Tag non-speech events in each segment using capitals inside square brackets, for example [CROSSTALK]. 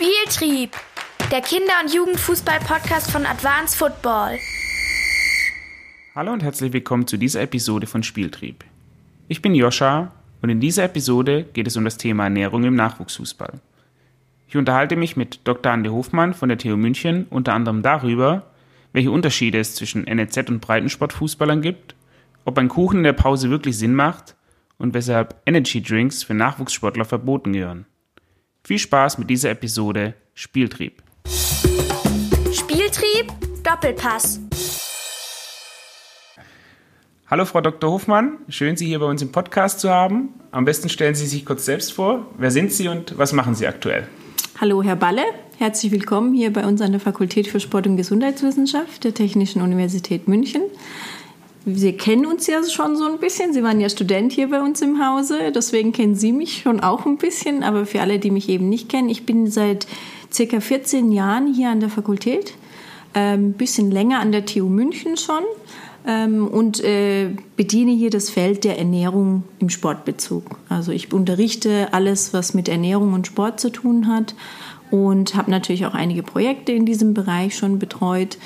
Spieltrieb, der Kinder- und Jugendfußball-Podcast von Advanced Football. Hallo und herzlich willkommen zu dieser Episode von Spieltrieb. Ich bin Joscha und in dieser Episode geht es um das Thema Ernährung im Nachwuchsfußball. Ich unterhalte mich mit Dr. Ande Hofmann von der TU München unter anderem darüber, welche Unterschiede es zwischen NEZ und Breitensportfußballern gibt, ob ein Kuchen in der Pause wirklich Sinn macht und weshalb Energy Drinks für Nachwuchssportler verboten gehören. Viel Spaß mit dieser Episode Spieltrieb. Spieltrieb, Doppelpass. Hallo Frau Dr. Hofmann, schön Sie hier bei uns im Podcast zu haben. Am besten stellen Sie sich kurz selbst vor. Wer sind Sie und was machen Sie aktuell? Hallo Herr Balle, herzlich willkommen hier bei uns an der Fakultät für Sport- und Gesundheitswissenschaft der Technischen Universität München. Sie kennen uns ja schon so ein bisschen. Sie waren ja Student hier bei uns im Hause, deswegen kennen Sie mich schon auch ein bisschen. Aber für alle, die mich eben nicht kennen, ich bin seit circa 14 Jahren hier an der Fakultät, ein ähm, bisschen länger an der TU München schon ähm, und äh, bediene hier das Feld der Ernährung im Sportbezug. Also ich unterrichte alles, was mit Ernährung und Sport zu tun hat und habe natürlich auch einige Projekte in diesem Bereich schon betreut.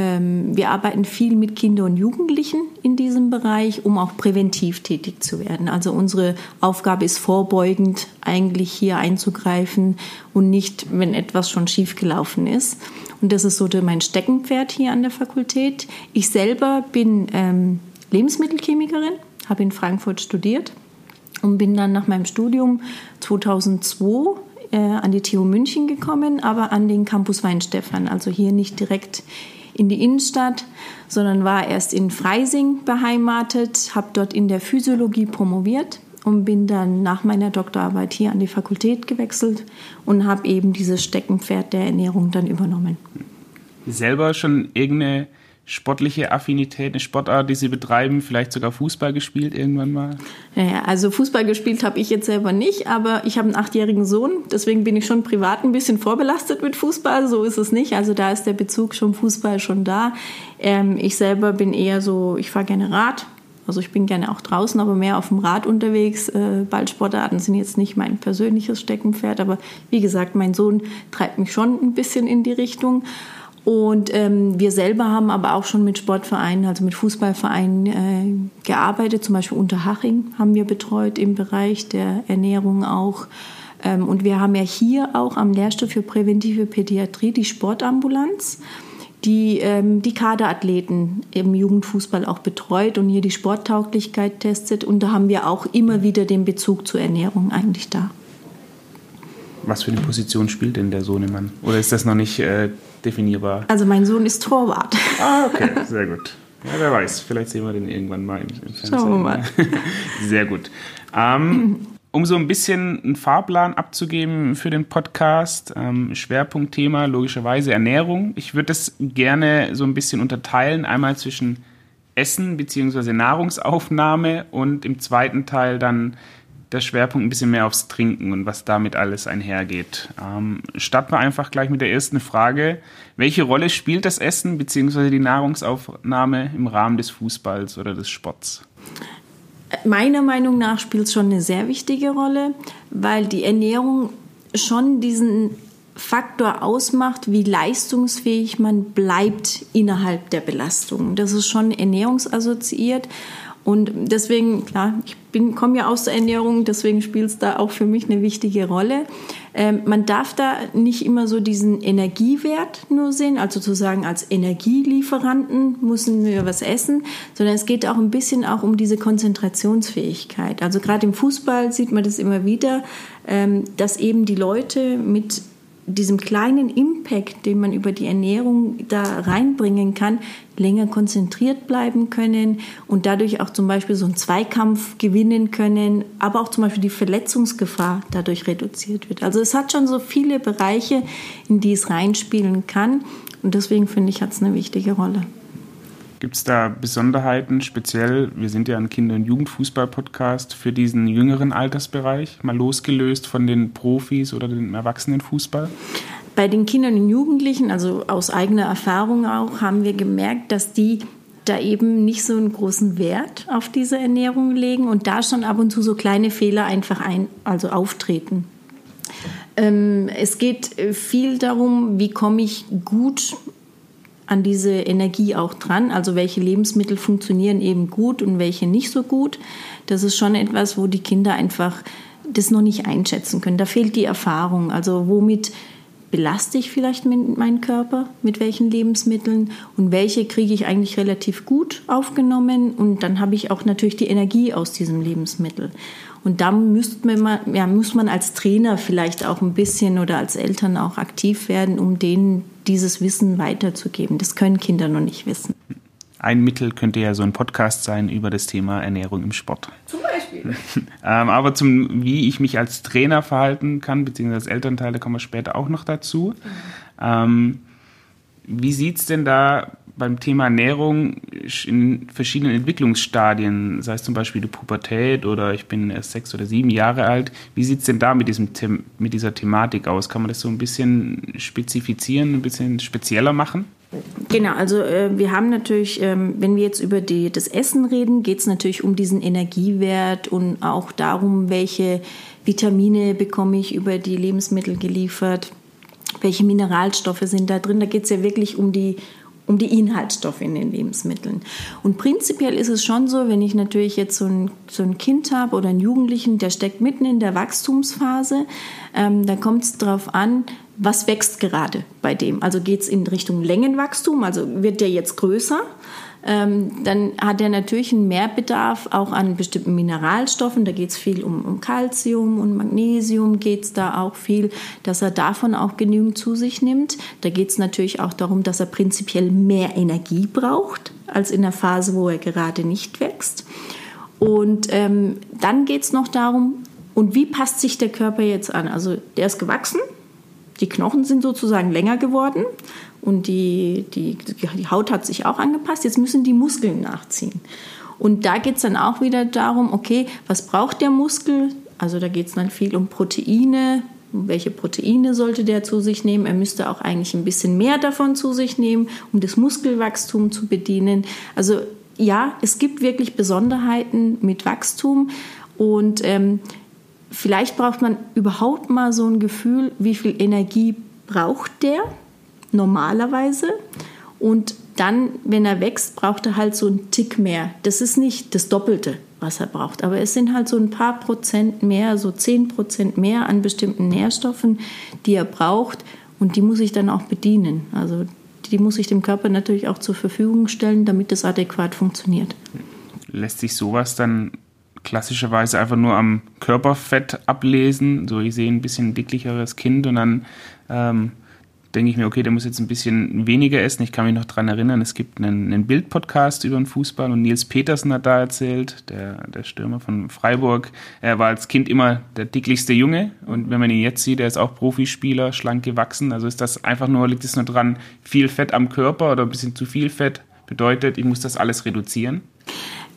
Ähm, wir arbeiten viel mit Kindern und Jugendlichen in diesem Bereich, um auch präventiv tätig zu werden. Also unsere Aufgabe ist vorbeugend eigentlich hier einzugreifen und nicht, wenn etwas schon schiefgelaufen ist. Und das ist so mein Steckenpferd hier an der Fakultät. Ich selber bin ähm, Lebensmittelchemikerin, habe in Frankfurt studiert und bin dann nach meinem Studium 2002 äh, an die TU München gekommen, aber an den Campus Weinstefan, also hier nicht direkt in die Innenstadt, sondern war erst in Freising beheimatet, habe dort in der Physiologie promoviert und bin dann nach meiner Doktorarbeit hier an die Fakultät gewechselt und habe eben dieses Steckenpferd der Ernährung dann übernommen. Selber schon irgendeine sportliche Affinität, eine Sportart, die Sie betreiben, vielleicht sogar Fußball gespielt irgendwann mal? Naja, also Fußball gespielt habe ich jetzt selber nicht, aber ich habe einen achtjährigen Sohn, deswegen bin ich schon privat ein bisschen vorbelastet mit Fußball, so ist es nicht. Also da ist der Bezug zum Fußball schon da. Ähm, ich selber bin eher so, ich fahre gerne Rad, also ich bin gerne auch draußen, aber mehr auf dem Rad unterwegs. Äh, Ballsportarten sind jetzt nicht mein persönliches Steckenpferd, aber wie gesagt, mein Sohn treibt mich schon ein bisschen in die Richtung. Und ähm, wir selber haben aber auch schon mit Sportvereinen, also mit Fußballvereinen äh, gearbeitet. Zum Beispiel Unterhaching haben wir betreut im Bereich der Ernährung auch. Ähm, und wir haben ja hier auch am Lehrstuhl für präventive Pädiatrie die Sportambulanz, die ähm, die Kaderathleten im Jugendfußball auch betreut und hier die Sporttauglichkeit testet. Und da haben wir auch immer wieder den Bezug zur Ernährung eigentlich da. Was für eine Position spielt denn der Sohnemann? Oder ist das noch nicht äh, definierbar? Also mein Sohn ist Torwart. Ah, okay, [LAUGHS] sehr gut. Ja, wer weiß, vielleicht sehen wir den irgendwann mal im, im Fernsehen. Schauen wir mal. [LAUGHS] Sehr gut. Ähm, [LAUGHS] um so ein bisschen einen Fahrplan abzugeben für den Podcast, ähm, Schwerpunktthema logischerweise Ernährung. Ich würde das gerne so ein bisschen unterteilen, einmal zwischen Essen bzw. Nahrungsaufnahme und im zweiten Teil dann der Schwerpunkt ein bisschen mehr aufs Trinken und was damit alles einhergeht. Ähm, starten wir einfach gleich mit der ersten Frage. Welche Rolle spielt das Essen bzw. die Nahrungsaufnahme im Rahmen des Fußballs oder des Sports? Meiner Meinung nach spielt es schon eine sehr wichtige Rolle, weil die Ernährung schon diesen Faktor ausmacht, wie leistungsfähig man bleibt innerhalb der Belastung. Das ist schon ernährungsassoziiert und deswegen, klar, ich komme ja aus der Ernährung, deswegen spielt es da auch für mich eine wichtige Rolle. Ähm, man darf da nicht immer so diesen Energiewert nur sehen, also zu sagen, als Energielieferanten müssen wir was essen, sondern es geht auch ein bisschen auch um diese Konzentrationsfähigkeit. Also gerade im Fußball sieht man das immer wieder, ähm, dass eben die Leute mit diesem kleinen Impact, den man über die Ernährung da reinbringen kann, länger konzentriert bleiben können und dadurch auch zum Beispiel so einen Zweikampf gewinnen können, aber auch zum Beispiel die Verletzungsgefahr dadurch reduziert wird. Also es hat schon so viele Bereiche, in die es reinspielen kann und deswegen finde ich, hat es eine wichtige Rolle. Gibt es da Besonderheiten, speziell, wir sind ja ein Kinder- und Jugendfußball-Podcast, für diesen jüngeren Altersbereich, mal losgelöst von den Profis oder dem Erwachsenenfußball? Bei den Kindern und Jugendlichen, also aus eigener Erfahrung auch, haben wir gemerkt, dass die da eben nicht so einen großen Wert auf diese Ernährung legen und da schon ab und zu so kleine Fehler einfach ein, also auftreten. Ähm, es geht äh, viel darum, wie komme ich gut an diese Energie auch dran. Also welche Lebensmittel funktionieren eben gut und welche nicht so gut. Das ist schon etwas, wo die Kinder einfach das noch nicht einschätzen können. Da fehlt die Erfahrung. Also womit belaste ich vielleicht meinen Körper, mit welchen Lebensmitteln und welche kriege ich eigentlich relativ gut aufgenommen und dann habe ich auch natürlich die Energie aus diesem Lebensmittel. Und da müsste man, ja, muss man als Trainer vielleicht auch ein bisschen oder als Eltern auch aktiv werden, um denen dieses Wissen weiterzugeben. Das können Kinder noch nicht wissen. Ein Mittel könnte ja so ein Podcast sein über das Thema Ernährung im Sport. Zum Beispiel. [LAUGHS] ähm, aber zum, wie ich mich als Trainer verhalten kann, beziehungsweise als Elternteil, da kommen wir später auch noch dazu. Mhm. Ähm, wie sieht es denn da beim Thema Ernährung in verschiedenen Entwicklungsstadien, sei es zum Beispiel die Pubertät oder ich bin erst sechs oder sieben Jahre alt, wie sieht es denn da mit, diesem, mit dieser Thematik aus? Kann man das so ein bisschen spezifizieren, ein bisschen spezieller machen? Genau, also äh, wir haben natürlich, ähm, wenn wir jetzt über die, das Essen reden, geht es natürlich um diesen Energiewert und auch darum, welche Vitamine bekomme ich über die Lebensmittel geliefert, welche Mineralstoffe sind da drin. Da geht es ja wirklich um die, um die Inhaltsstoffe in den Lebensmitteln. Und prinzipiell ist es schon so, wenn ich natürlich jetzt so ein, so ein Kind habe oder einen Jugendlichen, der steckt mitten in der Wachstumsphase, ähm, da kommt es darauf an, was wächst gerade bei dem. Also geht es in Richtung Längenwachstum, also wird der jetzt größer ähm, dann hat er natürlich einen Mehrbedarf auch an bestimmten Mineralstoffen. Da geht es viel um, um Calcium und Magnesium geht es da auch viel, dass er davon auch genügend zu sich nimmt. Da geht es natürlich auch darum, dass er prinzipiell mehr Energie braucht als in der Phase, wo er gerade nicht wächst. Und ähm, dann geht es noch darum, und wie passt sich der Körper jetzt an? Also der ist gewachsen, die Knochen sind sozusagen länger geworden und die, die, die Haut hat sich auch angepasst. Jetzt müssen die Muskeln nachziehen. Und da geht es dann auch wieder darum, okay, was braucht der Muskel? Also da geht es dann viel um Proteine. Welche Proteine sollte der zu sich nehmen? Er müsste auch eigentlich ein bisschen mehr davon zu sich nehmen, um das Muskelwachstum zu bedienen. Also ja, es gibt wirklich Besonderheiten mit Wachstum und ähm, vielleicht braucht man überhaupt mal so ein Gefühl, wie viel Energie braucht der normalerweise. Und dann, wenn er wächst, braucht er halt so einen Tick mehr. Das ist nicht das Doppelte, was er braucht, aber es sind halt so ein paar Prozent mehr, so zehn Prozent mehr an bestimmten Nährstoffen, die er braucht und die muss ich dann auch bedienen. Also die muss ich dem Körper natürlich auch zur Verfügung stellen, damit es adäquat funktioniert. Lässt sich sowas dann klassischerweise einfach nur am Körperfett ablesen? So, ich sehe ein bisschen dicklicheres Kind und dann ähm, denke ich mir, okay, der muss jetzt ein bisschen weniger essen. Ich kann mich noch daran erinnern, es gibt einen, einen Bild-Podcast über den Fußball und Nils Petersen hat da erzählt, der, der Stürmer von Freiburg. Er war als Kind immer der dicklichste Junge und wenn man ihn jetzt sieht, er ist auch Profispieler, schlank gewachsen. Also ist das einfach nur, liegt es nur dran, viel Fett am Körper oder ein bisschen zu viel Fett bedeutet, ich muss das alles reduzieren?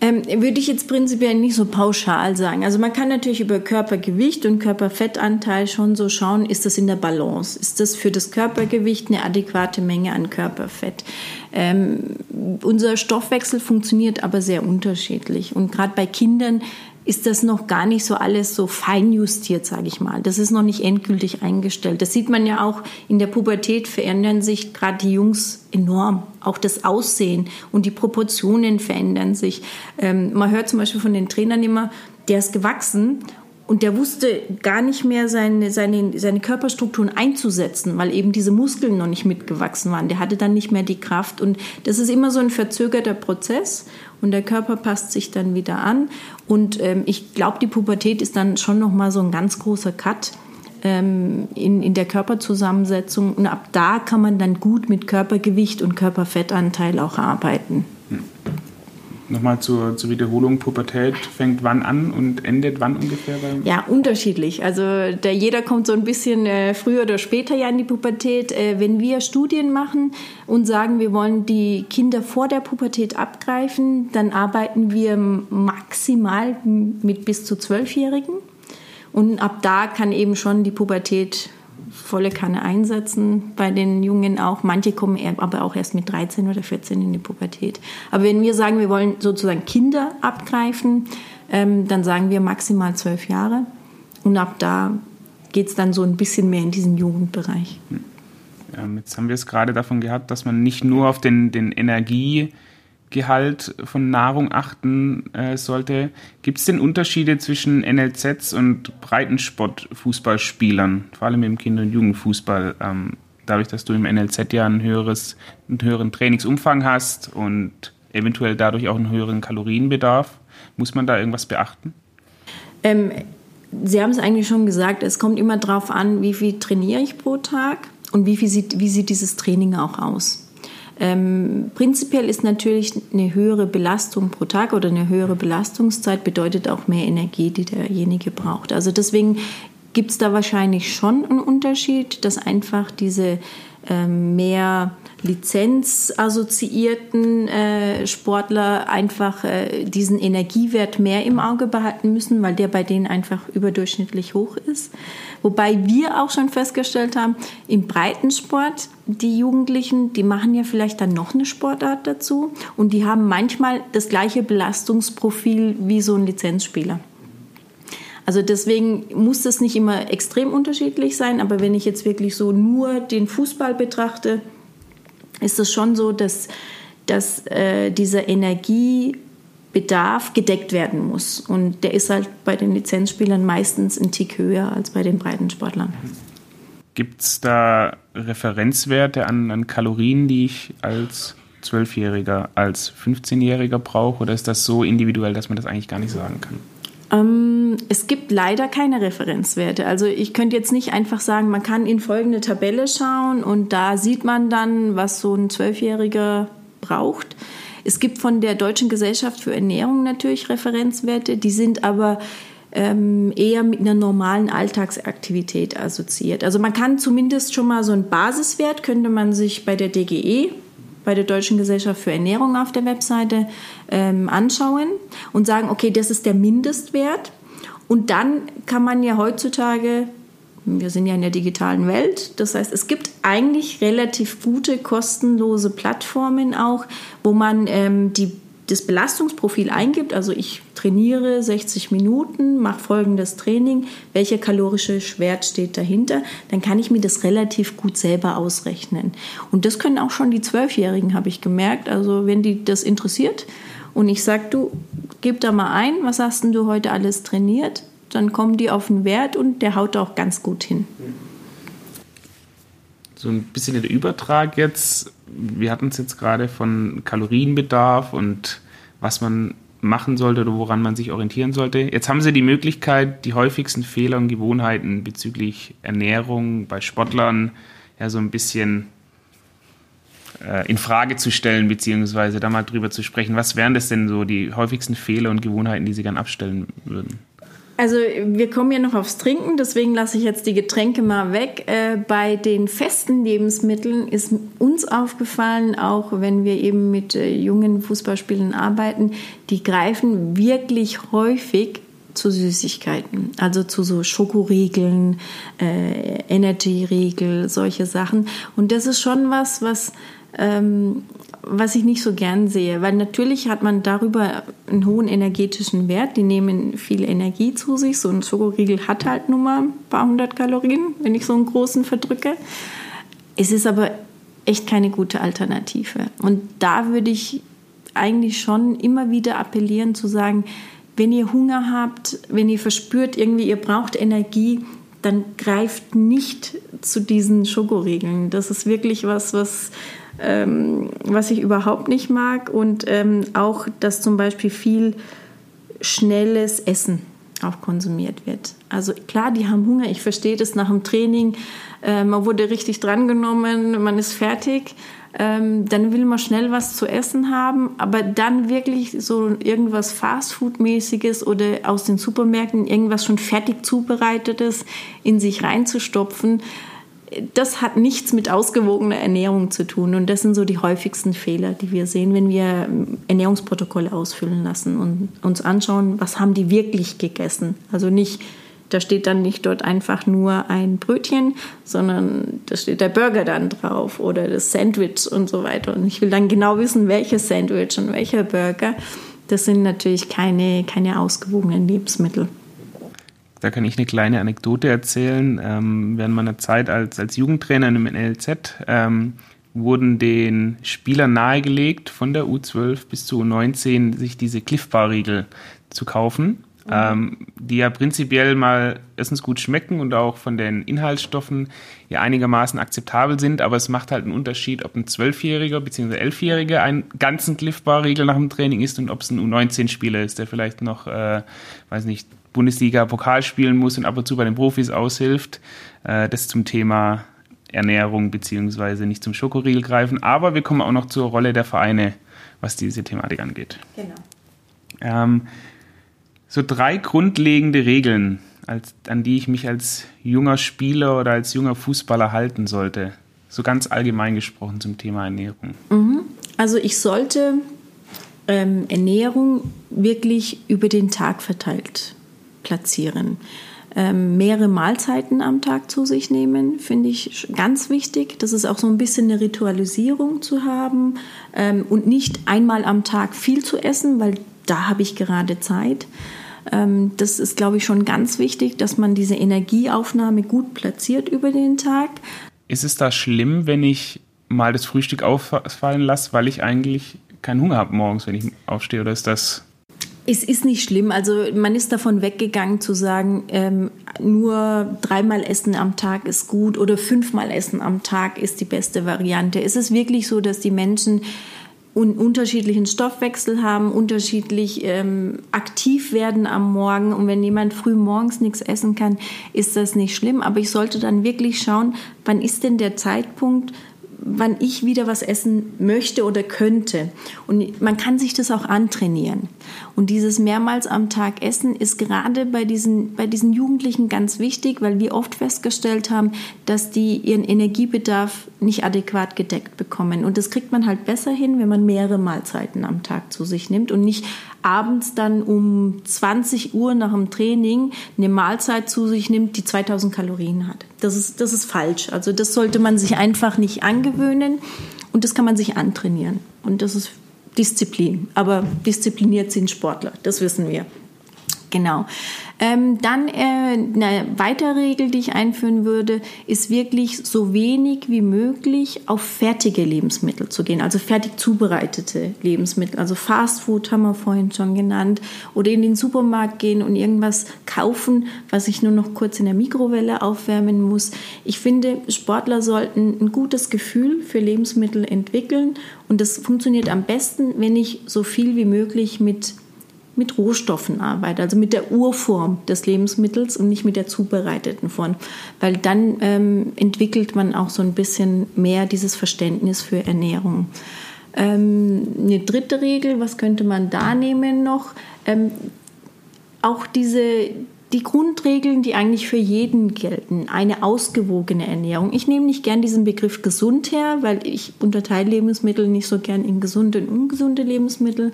Ähm, würde ich jetzt prinzipiell nicht so pauschal sagen. Also man kann natürlich über Körpergewicht und Körperfettanteil schon so schauen, ist das in der Balance? Ist das für das Körpergewicht eine adäquate Menge an Körperfett? Ähm, unser Stoffwechsel funktioniert aber sehr unterschiedlich. Und gerade bei Kindern ist das noch gar nicht so alles so fein justiert, sage ich mal. Das ist noch nicht endgültig eingestellt. Das sieht man ja auch in der Pubertät verändern sich gerade die Jungs enorm. Auch das Aussehen und die Proportionen verändern sich. Ähm, man hört zum Beispiel von den Trainern immer, der ist gewachsen und der wusste gar nicht mehr seine, seine, seine Körperstrukturen einzusetzen, weil eben diese Muskeln noch nicht mitgewachsen waren. Der hatte dann nicht mehr die Kraft. Und das ist immer so ein verzögerter Prozess. Und der Körper passt sich dann wieder an. Und ähm, ich glaube, die Pubertät ist dann schon nochmal so ein ganz großer Cut ähm, in, in der Körperzusammensetzung. Und ab da kann man dann gut mit Körpergewicht und Körperfettanteil auch arbeiten. Hm. Nochmal zur, zur Wiederholung, Pubertät fängt wann an und endet wann ungefähr? Ja, unterschiedlich. Also der, jeder kommt so ein bisschen äh, früher oder später ja in die Pubertät. Äh, wenn wir Studien machen und sagen, wir wollen die Kinder vor der Pubertät abgreifen, dann arbeiten wir maximal mit bis zu Zwölfjährigen. Und ab da kann eben schon die Pubertät volle Kanne einsetzen. Bei den Jungen auch. Manche kommen aber auch erst mit 13 oder 14 in die Pubertät. Aber wenn wir sagen, wir wollen sozusagen Kinder abgreifen, ähm, dann sagen wir maximal zwölf Jahre. Und ab da geht es dann so ein bisschen mehr in diesen Jugendbereich. Ja, jetzt haben wir es gerade davon gehabt, dass man nicht nur auf den, den Energiegehalt von Nahrung achten äh, sollte. Gibt es denn Unterschiede zwischen NLZs und Breitensport-Fußballspielern, vor allem im Kinder- und Jugendfußball? Ähm, dadurch, dass du im NLZ ja ein höheres, einen höheren Trainingsumfang hast und eventuell dadurch auch einen höheren Kalorienbedarf, muss man da irgendwas beachten? Ähm, Sie haben es eigentlich schon gesagt, es kommt immer darauf an, wie viel trainiere ich pro Tag und wie, viel sieht, wie sieht dieses Training auch aus. Ähm, prinzipiell ist natürlich eine höhere Belastung pro Tag oder eine höhere Belastungszeit bedeutet auch mehr Energie, die derjenige braucht. Also deswegen gibt es da wahrscheinlich schon einen Unterschied, dass einfach diese mehr lizenzassoziierten äh, Sportler einfach äh, diesen Energiewert mehr im Auge behalten müssen, weil der bei denen einfach überdurchschnittlich hoch ist. Wobei wir auch schon festgestellt haben, im Breitensport, die Jugendlichen, die machen ja vielleicht dann noch eine Sportart dazu und die haben manchmal das gleiche Belastungsprofil wie so ein Lizenzspieler. Also deswegen muss das nicht immer extrem unterschiedlich sein, aber wenn ich jetzt wirklich so nur den Fußball betrachte, ist es schon so, dass, dass äh, dieser Energiebedarf gedeckt werden muss. Und der ist halt bei den Lizenzspielern meistens ein Tick höher als bei den Breitensportlern. Gibt es da Referenzwerte an, an Kalorien, die ich als Zwölfjähriger, als 15-Jähriger brauche? Oder ist das so individuell, dass man das eigentlich gar nicht sagen kann? Ähm, es gibt leider keine Referenzwerte. Also ich könnte jetzt nicht einfach sagen, man kann in folgende Tabelle schauen und da sieht man dann, was so ein Zwölfjähriger braucht. Es gibt von der Deutschen Gesellschaft für Ernährung natürlich Referenzwerte, die sind aber ähm, eher mit einer normalen Alltagsaktivität assoziiert. Also man kann zumindest schon mal so einen Basiswert, könnte man sich bei der DGE bei der Deutschen Gesellschaft für Ernährung auf der Webseite ähm, anschauen und sagen, okay, das ist der Mindestwert. Und dann kann man ja heutzutage, wir sind ja in der digitalen Welt, das heißt, es gibt eigentlich relativ gute, kostenlose Plattformen auch, wo man ähm, die das Belastungsprofil eingibt, also ich trainiere 60 Minuten, mache folgendes Training, welcher kalorische Wert steht dahinter, dann kann ich mir das relativ gut selber ausrechnen. Und das können auch schon die Zwölfjährigen, habe ich gemerkt. Also wenn die das interessiert und ich sage, du, gib da mal ein, was hast denn du heute alles trainiert, dann kommen die auf den Wert und der haut auch ganz gut hin. So ein bisschen der Übertrag jetzt wir hatten es jetzt gerade von Kalorienbedarf und was man machen sollte oder woran man sich orientieren sollte. Jetzt haben Sie die Möglichkeit, die häufigsten Fehler und Gewohnheiten bezüglich Ernährung bei Sportlern ja so ein bisschen äh, in Frage zu stellen, beziehungsweise da mal drüber zu sprechen. Was wären das denn so die häufigsten Fehler und Gewohnheiten, die Sie gern abstellen würden? Also wir kommen ja noch aufs Trinken, deswegen lasse ich jetzt die Getränke mal weg. Äh, bei den festen Lebensmitteln ist uns aufgefallen, auch wenn wir eben mit äh, jungen Fußballspielern arbeiten, die greifen wirklich häufig zu Süßigkeiten, also zu so Schokoriegeln, äh, Energy-Riegel, solche Sachen. Und das ist schon was, was ähm, was ich nicht so gern sehe, weil natürlich hat man darüber einen hohen energetischen Wert. Die nehmen viel Energie zu sich. So ein Schokoriegel hat halt nur mal ein paar hundert Kalorien, wenn ich so einen großen verdrücke. Es ist aber echt keine gute Alternative. Und da würde ich eigentlich schon immer wieder appellieren zu sagen, wenn ihr Hunger habt, wenn ihr verspürt, irgendwie ihr braucht Energie, dann greift nicht zu diesen Schokoriegeln. Das ist wirklich was, was ähm, was ich überhaupt nicht mag. Und ähm, auch, dass zum Beispiel viel schnelles Essen auch konsumiert wird. Also klar, die haben Hunger, ich verstehe das nach dem Training, äh, man wurde richtig drangenommen, man ist fertig, ähm, dann will man schnell was zu essen haben, aber dann wirklich so irgendwas Fastfood-mäßiges oder aus den Supermärkten irgendwas schon fertig zubereitetes in sich reinzustopfen, das hat nichts mit ausgewogener Ernährung zu tun. Und das sind so die häufigsten Fehler, die wir sehen, wenn wir Ernährungsprotokolle ausfüllen lassen und uns anschauen, was haben die wirklich gegessen. Also nicht, da steht dann nicht dort einfach nur ein Brötchen, sondern da steht der Burger dann drauf oder das Sandwich und so weiter. Und ich will dann genau wissen, welches Sandwich und welcher Burger. Das sind natürlich keine, keine ausgewogenen Lebensmittel. Da kann ich eine kleine Anekdote erzählen. Ähm, während meiner Zeit als, als Jugendtrainer im NLZ ähm, wurden den Spielern nahegelegt, von der U12 bis zu U19 sich diese Cliff Bar Riegel zu kaufen ähm, die ja prinzipiell mal erstens gut schmecken und auch von den Inhaltsstoffen ja einigermaßen akzeptabel sind, aber es macht halt einen Unterschied, ob ein Zwölfjähriger bzw. Elfjähriger einen ganzen Cliff Bar Riegel nach dem Training isst und ob es ein U19-Spieler ist, der vielleicht noch, äh, weiß nicht, Bundesliga Pokal spielen muss und ab und zu bei den Profis aushilft. Äh, das zum Thema Ernährung beziehungsweise nicht zum Schokoriegel greifen. Aber wir kommen auch noch zur Rolle der Vereine, was diese Thematik angeht. Genau. Ähm, so drei grundlegende Regeln, als, an die ich mich als junger Spieler oder als junger Fußballer halten sollte. So ganz allgemein gesprochen zum Thema Ernährung. Mhm. Also ich sollte ähm, Ernährung wirklich über den Tag verteilt platzieren. Ähm, mehrere Mahlzeiten am Tag zu sich nehmen, finde ich ganz wichtig. Das ist auch so ein bisschen eine Ritualisierung zu haben ähm, und nicht einmal am Tag viel zu essen, weil da habe ich gerade Zeit. Ähm, das ist, glaube ich, schon ganz wichtig, dass man diese Energieaufnahme gut platziert über den Tag. Ist es da schlimm, wenn ich mal das Frühstück auffallen lasse, weil ich eigentlich keinen Hunger habe morgens, wenn ich aufstehe? Oder ist das es ist nicht schlimm. Also man ist davon weggegangen zu sagen, ähm, nur dreimal Essen am Tag ist gut oder fünfmal Essen am Tag ist die beste Variante. Es ist wirklich so, dass die Menschen und unterschiedlichen Stoffwechsel haben, unterschiedlich ähm, aktiv werden am Morgen. Und wenn jemand früh morgens nichts essen kann, ist das nicht schlimm. Aber ich sollte dann wirklich schauen, wann ist denn der Zeitpunkt, wann ich wieder was essen möchte oder könnte. Und man kann sich das auch antrainieren. Und dieses mehrmals am Tag Essen ist gerade bei diesen, bei diesen Jugendlichen ganz wichtig, weil wir oft festgestellt haben, dass die ihren Energiebedarf nicht adäquat gedeckt bekommen. Und das kriegt man halt besser hin, wenn man mehrere Mahlzeiten am Tag zu sich nimmt und nicht abends dann um 20 Uhr nach dem Training eine Mahlzeit zu sich nimmt, die 2000 Kalorien hat. Das ist, das ist falsch. Also das sollte man sich einfach nicht angewöhnen und das kann man sich antrainieren. Und das ist Disziplin. Aber diszipliniert sind Sportler, das wissen wir. Genau. Ähm, dann äh, eine weitere Regel, die ich einführen würde, ist wirklich so wenig wie möglich auf fertige Lebensmittel zu gehen, also fertig zubereitete Lebensmittel. Also Fast Food haben wir vorhin schon genannt. Oder in den Supermarkt gehen und irgendwas kaufen, was ich nur noch kurz in der Mikrowelle aufwärmen muss. Ich finde, Sportler sollten ein gutes Gefühl für Lebensmittel entwickeln. Und das funktioniert am besten, wenn ich so viel wie möglich mit mit Rohstoffen arbeite, also mit der Urform des Lebensmittels und nicht mit der zubereiteten Form, weil dann ähm, entwickelt man auch so ein bisschen mehr dieses Verständnis für Ernährung. Ähm, eine dritte Regel, was könnte man da nehmen noch? Ähm, auch diese die Grundregeln, die eigentlich für jeden gelten, eine ausgewogene Ernährung. Ich nehme nicht gern diesen Begriff gesund her, weil ich unterteile Lebensmittel nicht so gern in gesunde und ungesunde Lebensmittel.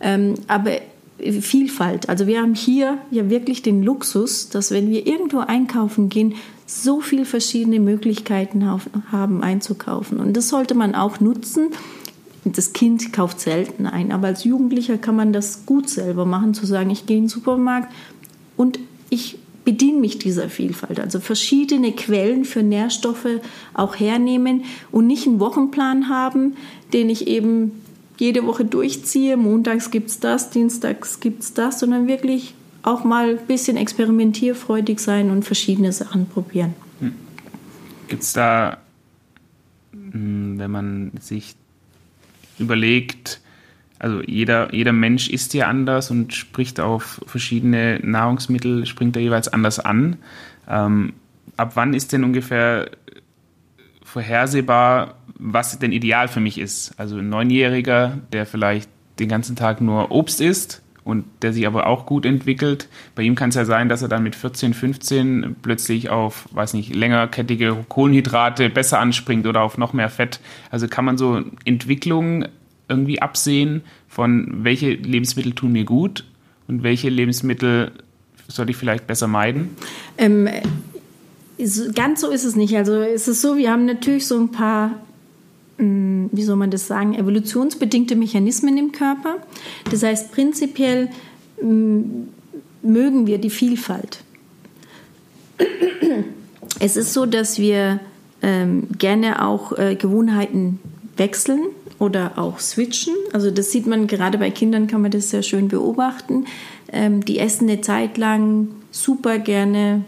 Ähm, aber Vielfalt. Also wir haben hier ja wirklich den Luxus, dass wenn wir irgendwo einkaufen gehen, so viele verschiedene Möglichkeiten haben einzukaufen. Und das sollte man auch nutzen. Das Kind kauft selten ein, aber als Jugendlicher kann man das gut selber machen, zu sagen, ich gehe in den Supermarkt und ich bediene mich dieser Vielfalt. Also verschiedene Quellen für Nährstoffe auch hernehmen und nicht einen Wochenplan haben, den ich eben jede Woche durchziehe, montags gibt es das, dienstags gibt es das, sondern wirklich auch mal ein bisschen experimentierfreudig sein und verschiedene Sachen probieren. Hm. Gibt es da, hm, wenn man sich überlegt, also jeder, jeder Mensch isst ja anders und spricht auf verschiedene Nahrungsmittel, springt er jeweils anders an. Ähm, ab wann ist denn ungefähr vorhersehbar, was denn ideal für mich ist. Also ein Neunjähriger, der vielleicht den ganzen Tag nur Obst isst und der sich aber auch gut entwickelt. Bei ihm kann es ja sein, dass er dann mit 14, 15 plötzlich auf, weiß nicht, längerkettige Kohlenhydrate besser anspringt oder auf noch mehr Fett. Also kann man so Entwicklungen irgendwie absehen von welche Lebensmittel tun mir gut und welche Lebensmittel sollte ich vielleicht besser meiden? Ähm, Ganz so ist es nicht. Also es ist so, wir haben natürlich so ein paar, wie soll man das sagen, evolutionsbedingte Mechanismen im Körper. Das heißt, prinzipiell hm, mögen wir die Vielfalt. Es ist so, dass wir ähm, gerne auch äh, Gewohnheiten wechseln oder auch switchen. Also das sieht man gerade bei Kindern, kann man das sehr schön beobachten. Ähm, die essen eine Zeit lang super gerne,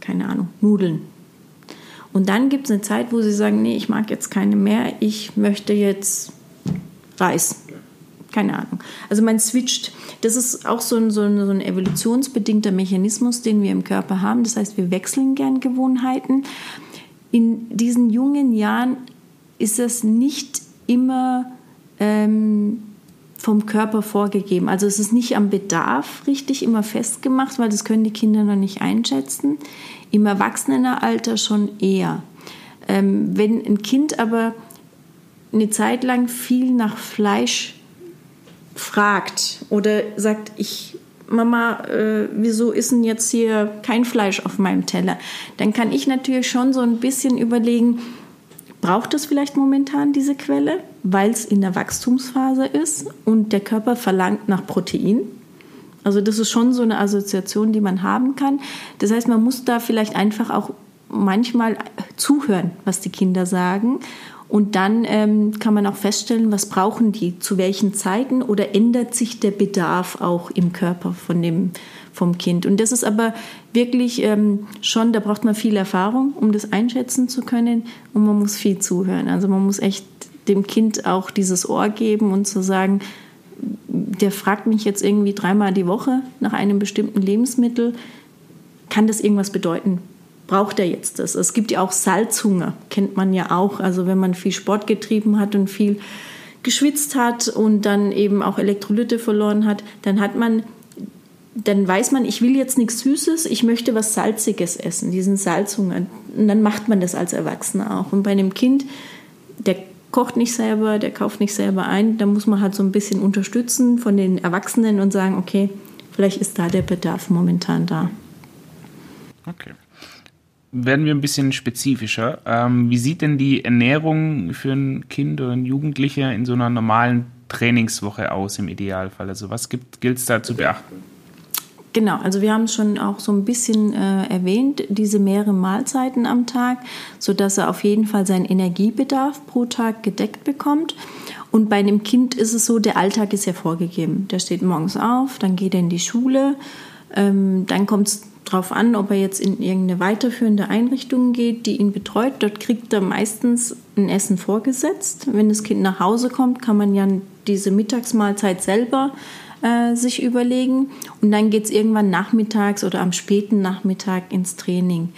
keine Ahnung, Nudeln. Und dann gibt es eine Zeit, wo sie sagen, nee, ich mag jetzt keine mehr, ich möchte jetzt Reis. Keine Ahnung. Also man switcht. Das ist auch so ein, so ein, so ein evolutionsbedingter Mechanismus, den wir im Körper haben. Das heißt, wir wechseln gern Gewohnheiten. In diesen jungen Jahren ist das nicht immer ähm, vom Körper vorgegeben. Also es ist nicht am Bedarf richtig immer festgemacht, weil das können die Kinder noch nicht einschätzen. Im Erwachsenenalter schon eher. Ähm, wenn ein Kind aber eine Zeit lang viel nach Fleisch fragt oder sagt, ich Mama, äh, wieso ist denn jetzt hier kein Fleisch auf meinem Teller? Dann kann ich natürlich schon so ein bisschen überlegen, braucht es vielleicht momentan diese Quelle, weil es in der Wachstumsphase ist und der Körper verlangt nach Protein. Also das ist schon so eine Assoziation, die man haben kann. Das heißt, man muss da vielleicht einfach auch manchmal zuhören, was die Kinder sagen. Und dann ähm, kann man auch feststellen, was brauchen die, zu welchen Zeiten oder ändert sich der Bedarf auch im Körper von dem, vom Kind. Und das ist aber wirklich ähm, schon, da braucht man viel Erfahrung, um das einschätzen zu können und man muss viel zuhören. Also man muss echt dem Kind auch dieses Ohr geben und zu sagen, der fragt mich jetzt irgendwie dreimal die Woche nach einem bestimmten Lebensmittel, kann das irgendwas bedeuten? Braucht er jetzt das? Es gibt ja auch Salzhunger, kennt man ja auch. Also wenn man viel Sport getrieben hat und viel geschwitzt hat und dann eben auch Elektrolyte verloren hat, dann hat man dann weiß man, ich will jetzt nichts Süßes, ich möchte was Salziges essen, diesen Salzhunger. Und dann macht man das als Erwachsener auch. Und bei einem Kind, der kocht nicht selber, der kauft nicht selber ein, da muss man halt so ein bisschen unterstützen von den Erwachsenen und sagen, okay, vielleicht ist da der Bedarf momentan da. Okay. Werden wir ein bisschen spezifischer. Ähm, wie sieht denn die Ernährung für ein Kind oder ein Jugendlicher in so einer normalen Trainingswoche aus im Idealfall? Also was gilt es da zu beachten? Genau, also wir haben es schon auch so ein bisschen äh, erwähnt, diese mehreren Mahlzeiten am Tag, sodass er auf jeden Fall seinen Energiebedarf pro Tag gedeckt bekommt. Und bei einem Kind ist es so, der Alltag ist ja vorgegeben. Der steht morgens auf, dann geht er in die Schule, ähm, dann kommt es darauf an, ob er jetzt in irgendeine weiterführende Einrichtung geht, die ihn betreut. Dort kriegt er meistens ein Essen vorgesetzt. Wenn das Kind nach Hause kommt, kann man ja diese Mittagsmahlzeit selber äh, sich überlegen. Und dann geht es irgendwann nachmittags oder am späten Nachmittag ins Training.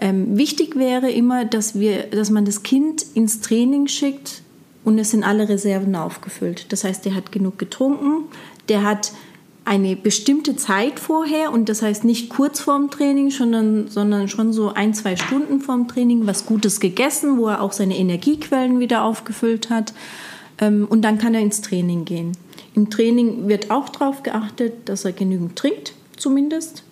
Ähm, wichtig wäre immer, dass, wir, dass man das Kind ins Training schickt und es sind alle Reserven aufgefüllt. Das heißt, der hat genug getrunken, der hat eine bestimmte Zeit vorher und das heißt nicht kurz vorm Training, sondern, sondern schon so ein, zwei Stunden vorm Training was Gutes gegessen, wo er auch seine Energiequellen wieder aufgefüllt hat. Ähm, und dann kann er ins Training gehen. Im Training wird auch darauf geachtet, dass er genügend trinkt, zumindest.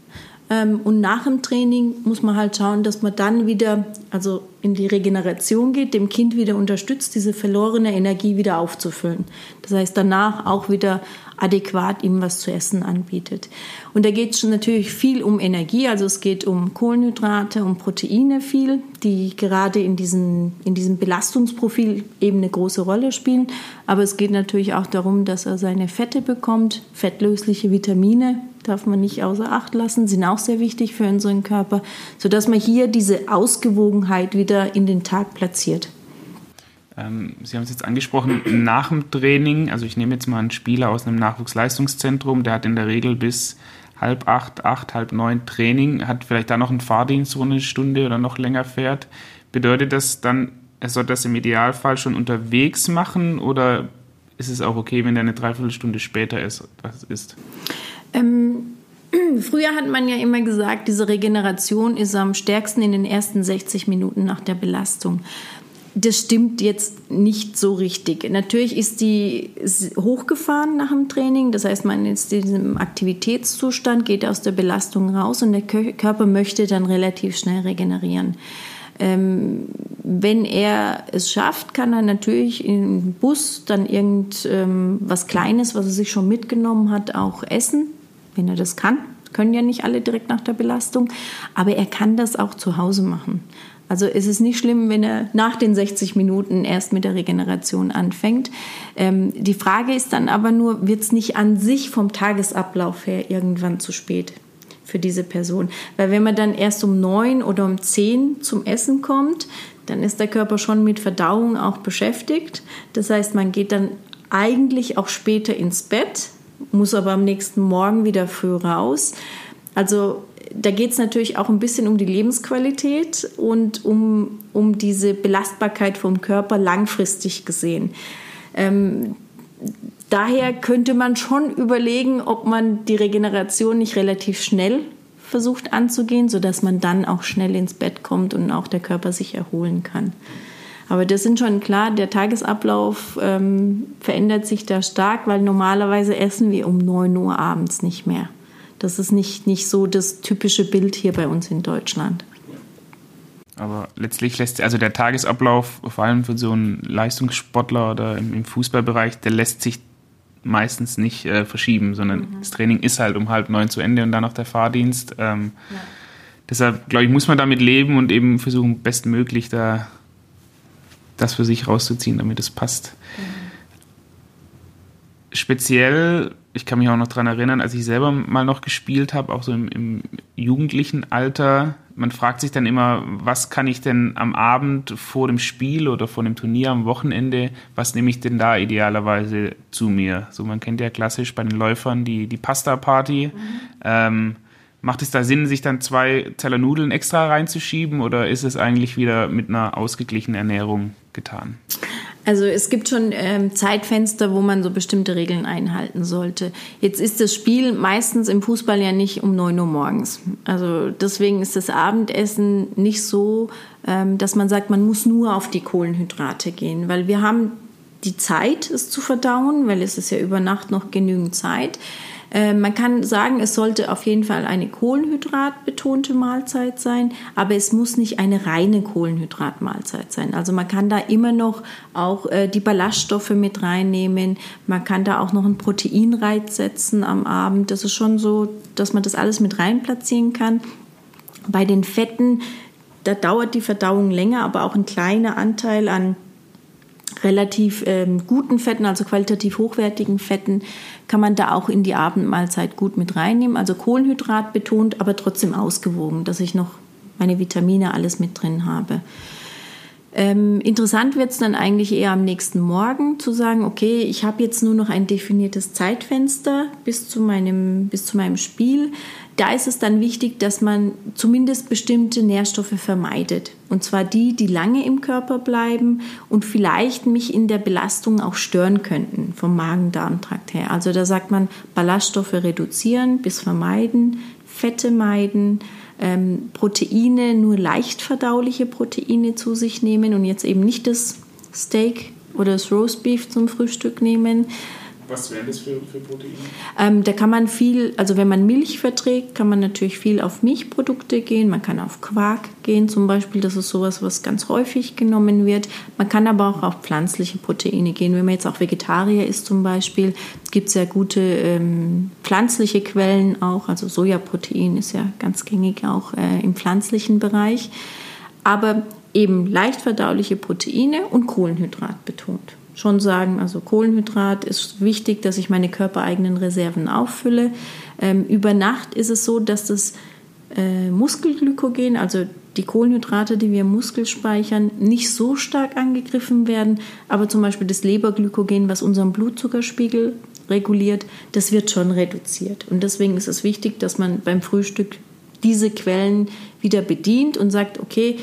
Ähm, und nach dem Training muss man halt schauen, dass man dann wieder also in die Regeneration geht, dem Kind wieder unterstützt, diese verlorene Energie wieder aufzufüllen. Das heißt, danach auch wieder adäquat ihm was zu essen anbietet. Und da geht es natürlich viel um Energie, also es geht um Kohlenhydrate, um Proteine viel, die gerade in, diesen, in diesem Belastungsprofil eben eine große Rolle spielen. Aber es geht natürlich auch darum, dass er seine Fette bekommt, fettlösliche Vitamine, darf man nicht außer Acht lassen, sind auch sehr wichtig für unseren Körper, sodass man hier diese Ausgewogenheit wieder in den Tag platziert. Ähm, Sie haben es jetzt angesprochen, [CLEARS THROAT] nach dem Training, also ich nehme jetzt mal einen Spieler aus einem Nachwuchsleistungszentrum, der hat in der Regel bis halb acht, acht, halb neun Training, hat vielleicht da noch einen Fahrdienst, wo eine Stunde oder noch länger fährt. Bedeutet das dann, er soll das im Idealfall schon unterwegs machen oder ist es auch okay, wenn er eine Dreiviertelstunde später ist, was ist? Ähm, [CLEARS THROAT] früher hat man ja immer gesagt, diese Regeneration ist am stärksten in den ersten 60 Minuten nach der Belastung das stimmt jetzt nicht so richtig. Natürlich ist die hochgefahren nach dem Training, das heißt, man ist in diesem Aktivitätszustand, geht aus der Belastung raus und der Körper möchte dann relativ schnell regenerieren. Ähm, wenn er es schafft, kann er natürlich im Bus dann irgendwas ähm, Kleines, was er sich schon mitgenommen hat, auch essen, wenn er das kann können ja nicht alle direkt nach der Belastung, aber er kann das auch zu Hause machen. Also es ist nicht schlimm, wenn er nach den 60 Minuten erst mit der Regeneration anfängt. Ähm, die Frage ist dann aber nur, wird es nicht an sich vom Tagesablauf her irgendwann zu spät für diese Person? Weil wenn man dann erst um neun oder um zehn zum Essen kommt, dann ist der Körper schon mit Verdauung auch beschäftigt. Das heißt, man geht dann eigentlich auch später ins Bett, muss aber am nächsten Morgen wieder früh raus. Also da geht es natürlich auch ein bisschen um die Lebensqualität und um, um diese Belastbarkeit vom Körper langfristig gesehen. Ähm, daher könnte man schon überlegen, ob man die Regeneration nicht relativ schnell versucht anzugehen, sodass man dann auch schnell ins Bett kommt und auch der Körper sich erholen kann. Aber das sind schon klar, der Tagesablauf ähm, verändert sich da stark, weil normalerweise essen wir um 9 Uhr abends nicht mehr. Das ist nicht, nicht so das typische Bild hier bei uns in Deutschland. Aber letztlich lässt also der Tagesablauf, vor allem für so einen Leistungssportler oder im, Fußballbereich, der lässt sich meistens nicht äh, verschieben, sondern mhm. das Training ist halt um halb neun zu Ende und dann noch der Fahrdienst. Ähm, ja. Deshalb, glaube ich, muss man damit leben und eben versuchen, bestmöglich da das für sich rauszuziehen, damit es passt. Mhm. Speziell ich kann mich auch noch daran erinnern, als ich selber mal noch gespielt habe, auch so im, im, jugendlichen Alter, man fragt sich dann immer, was kann ich denn am Abend vor dem Spiel oder vor dem Turnier am Wochenende, was nehme ich denn da idealerweise zu mir? So, man kennt ja klassisch bei den Läufern die, die Pasta-Party. Mhm. Ähm, macht es da Sinn, sich dann zwei Teller Nudeln extra reinzuschieben oder ist es eigentlich wieder mit einer ausgeglichenen Ernährung getan? Also es gibt schon ähm, Zeitfenster, wo man so bestimmte Regeln einhalten sollte. Jetzt ist das Spiel meistens im Fußball ja nicht um 9 Uhr morgens. Also deswegen ist das Abendessen nicht so, ähm, dass man sagt, man muss nur auf die Kohlenhydrate gehen, weil wir haben die Zeit, es zu verdauen, weil es ist ja über Nacht noch genügend Zeit. Ähm, man kann sagen, es sollte auf jeden Fall eine kohlenhydratbetonte Mahlzeit sein, aber es muss nicht eine reine Kohlenhydratmahlzeit sein. Also man kann da immer noch auch äh, die Ballaststoffe mit reinnehmen. Man kann da auch noch einen Proteinreiz setzen am Abend. Das ist schon so, dass man das alles mit rein platzieren kann. Bei den Fetten, da dauert die Verdauung länger, aber auch ein kleiner Anteil an relativ ähm, guten Fetten, also qualitativ hochwertigen Fetten, kann man da auch in die Abendmahlzeit gut mit reinnehmen. Also Kohlenhydrat betont, aber trotzdem ausgewogen, dass ich noch meine Vitamine alles mit drin habe. Ähm, interessant wird es dann eigentlich eher am nächsten Morgen zu sagen, okay, ich habe jetzt nur noch ein definiertes Zeitfenster bis zu meinem, bis zu meinem Spiel. Da ist es dann wichtig, dass man zumindest bestimmte Nährstoffe vermeidet. Und zwar die, die lange im Körper bleiben und vielleicht mich in der Belastung auch stören könnten vom Magen-Darm-Trakt her. Also da sagt man Ballaststoffe reduzieren bis vermeiden, Fette meiden, ähm, Proteine, nur leicht verdauliche Proteine zu sich nehmen und jetzt eben nicht das Steak oder das Roastbeef zum Frühstück nehmen. Was wären das für, für Proteine? Ähm, da kann man viel, also wenn man Milch verträgt, kann man natürlich viel auf Milchprodukte gehen. Man kann auf Quark gehen zum Beispiel. Das ist sowas, was ganz häufig genommen wird. Man kann aber auch auf pflanzliche Proteine gehen. Wenn man jetzt auch Vegetarier ist zum Beispiel, gibt es ja gute ähm, pflanzliche Quellen auch. Also Sojaprotein ist ja ganz gängig auch äh, im pflanzlichen Bereich. Aber eben leicht verdauliche Proteine und Kohlenhydrat betont schon sagen, also Kohlenhydrat ist wichtig, dass ich meine körpereigenen Reserven auffülle. Ähm, über Nacht ist es so, dass das äh, Muskelglykogen, also die Kohlenhydrate, die wir im Muskel speichern, nicht so stark angegriffen werden, aber zum Beispiel das Leberglykogen, was unseren Blutzuckerspiegel reguliert, das wird schon reduziert. Und deswegen ist es wichtig, dass man beim Frühstück diese Quellen wieder bedient und sagt, okay,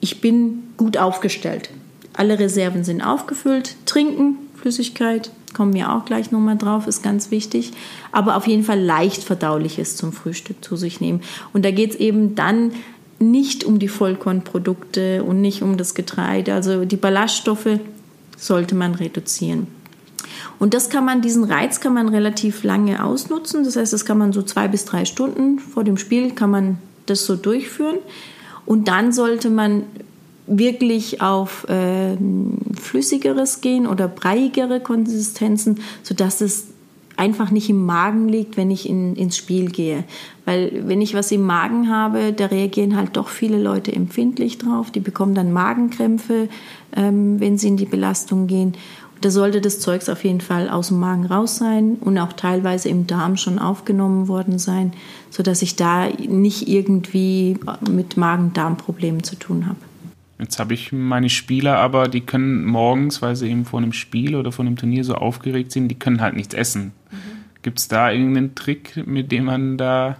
ich bin gut aufgestellt. Alle Reserven sind aufgefüllt. Trinken, Flüssigkeit, kommen wir auch gleich nochmal drauf, ist ganz wichtig. Aber auf jeden Fall leicht verdauliches zum Frühstück zu sich nehmen. Und da geht es eben dann nicht um die Vollkornprodukte und nicht um das Getreide. Also die Ballaststoffe sollte man reduzieren. Und das kann man, diesen Reiz kann man relativ lange ausnutzen. Das heißt, das kann man so zwei bis drei Stunden vor dem Spiel kann man das so durchführen. Und dann sollte man wirklich auf äh, flüssigeres gehen oder breiigere Konsistenzen, sodass es einfach nicht im Magen liegt, wenn ich in, ins Spiel gehe. Weil wenn ich was im Magen habe, da reagieren halt doch viele Leute empfindlich drauf. Die bekommen dann Magenkrämpfe, ähm, wenn sie in die Belastung gehen. Da sollte das Zeugs auf jeden Fall aus dem Magen raus sein und auch teilweise im Darm schon aufgenommen worden sein, sodass ich da nicht irgendwie mit Magen-Darm-Problemen zu tun habe. Jetzt habe ich meine Spieler aber, die können morgens, weil sie eben vor einem Spiel oder vor einem Turnier so aufgeregt sind, die können halt nichts essen. Mhm. Gibt es da irgendeinen Trick, mit dem man da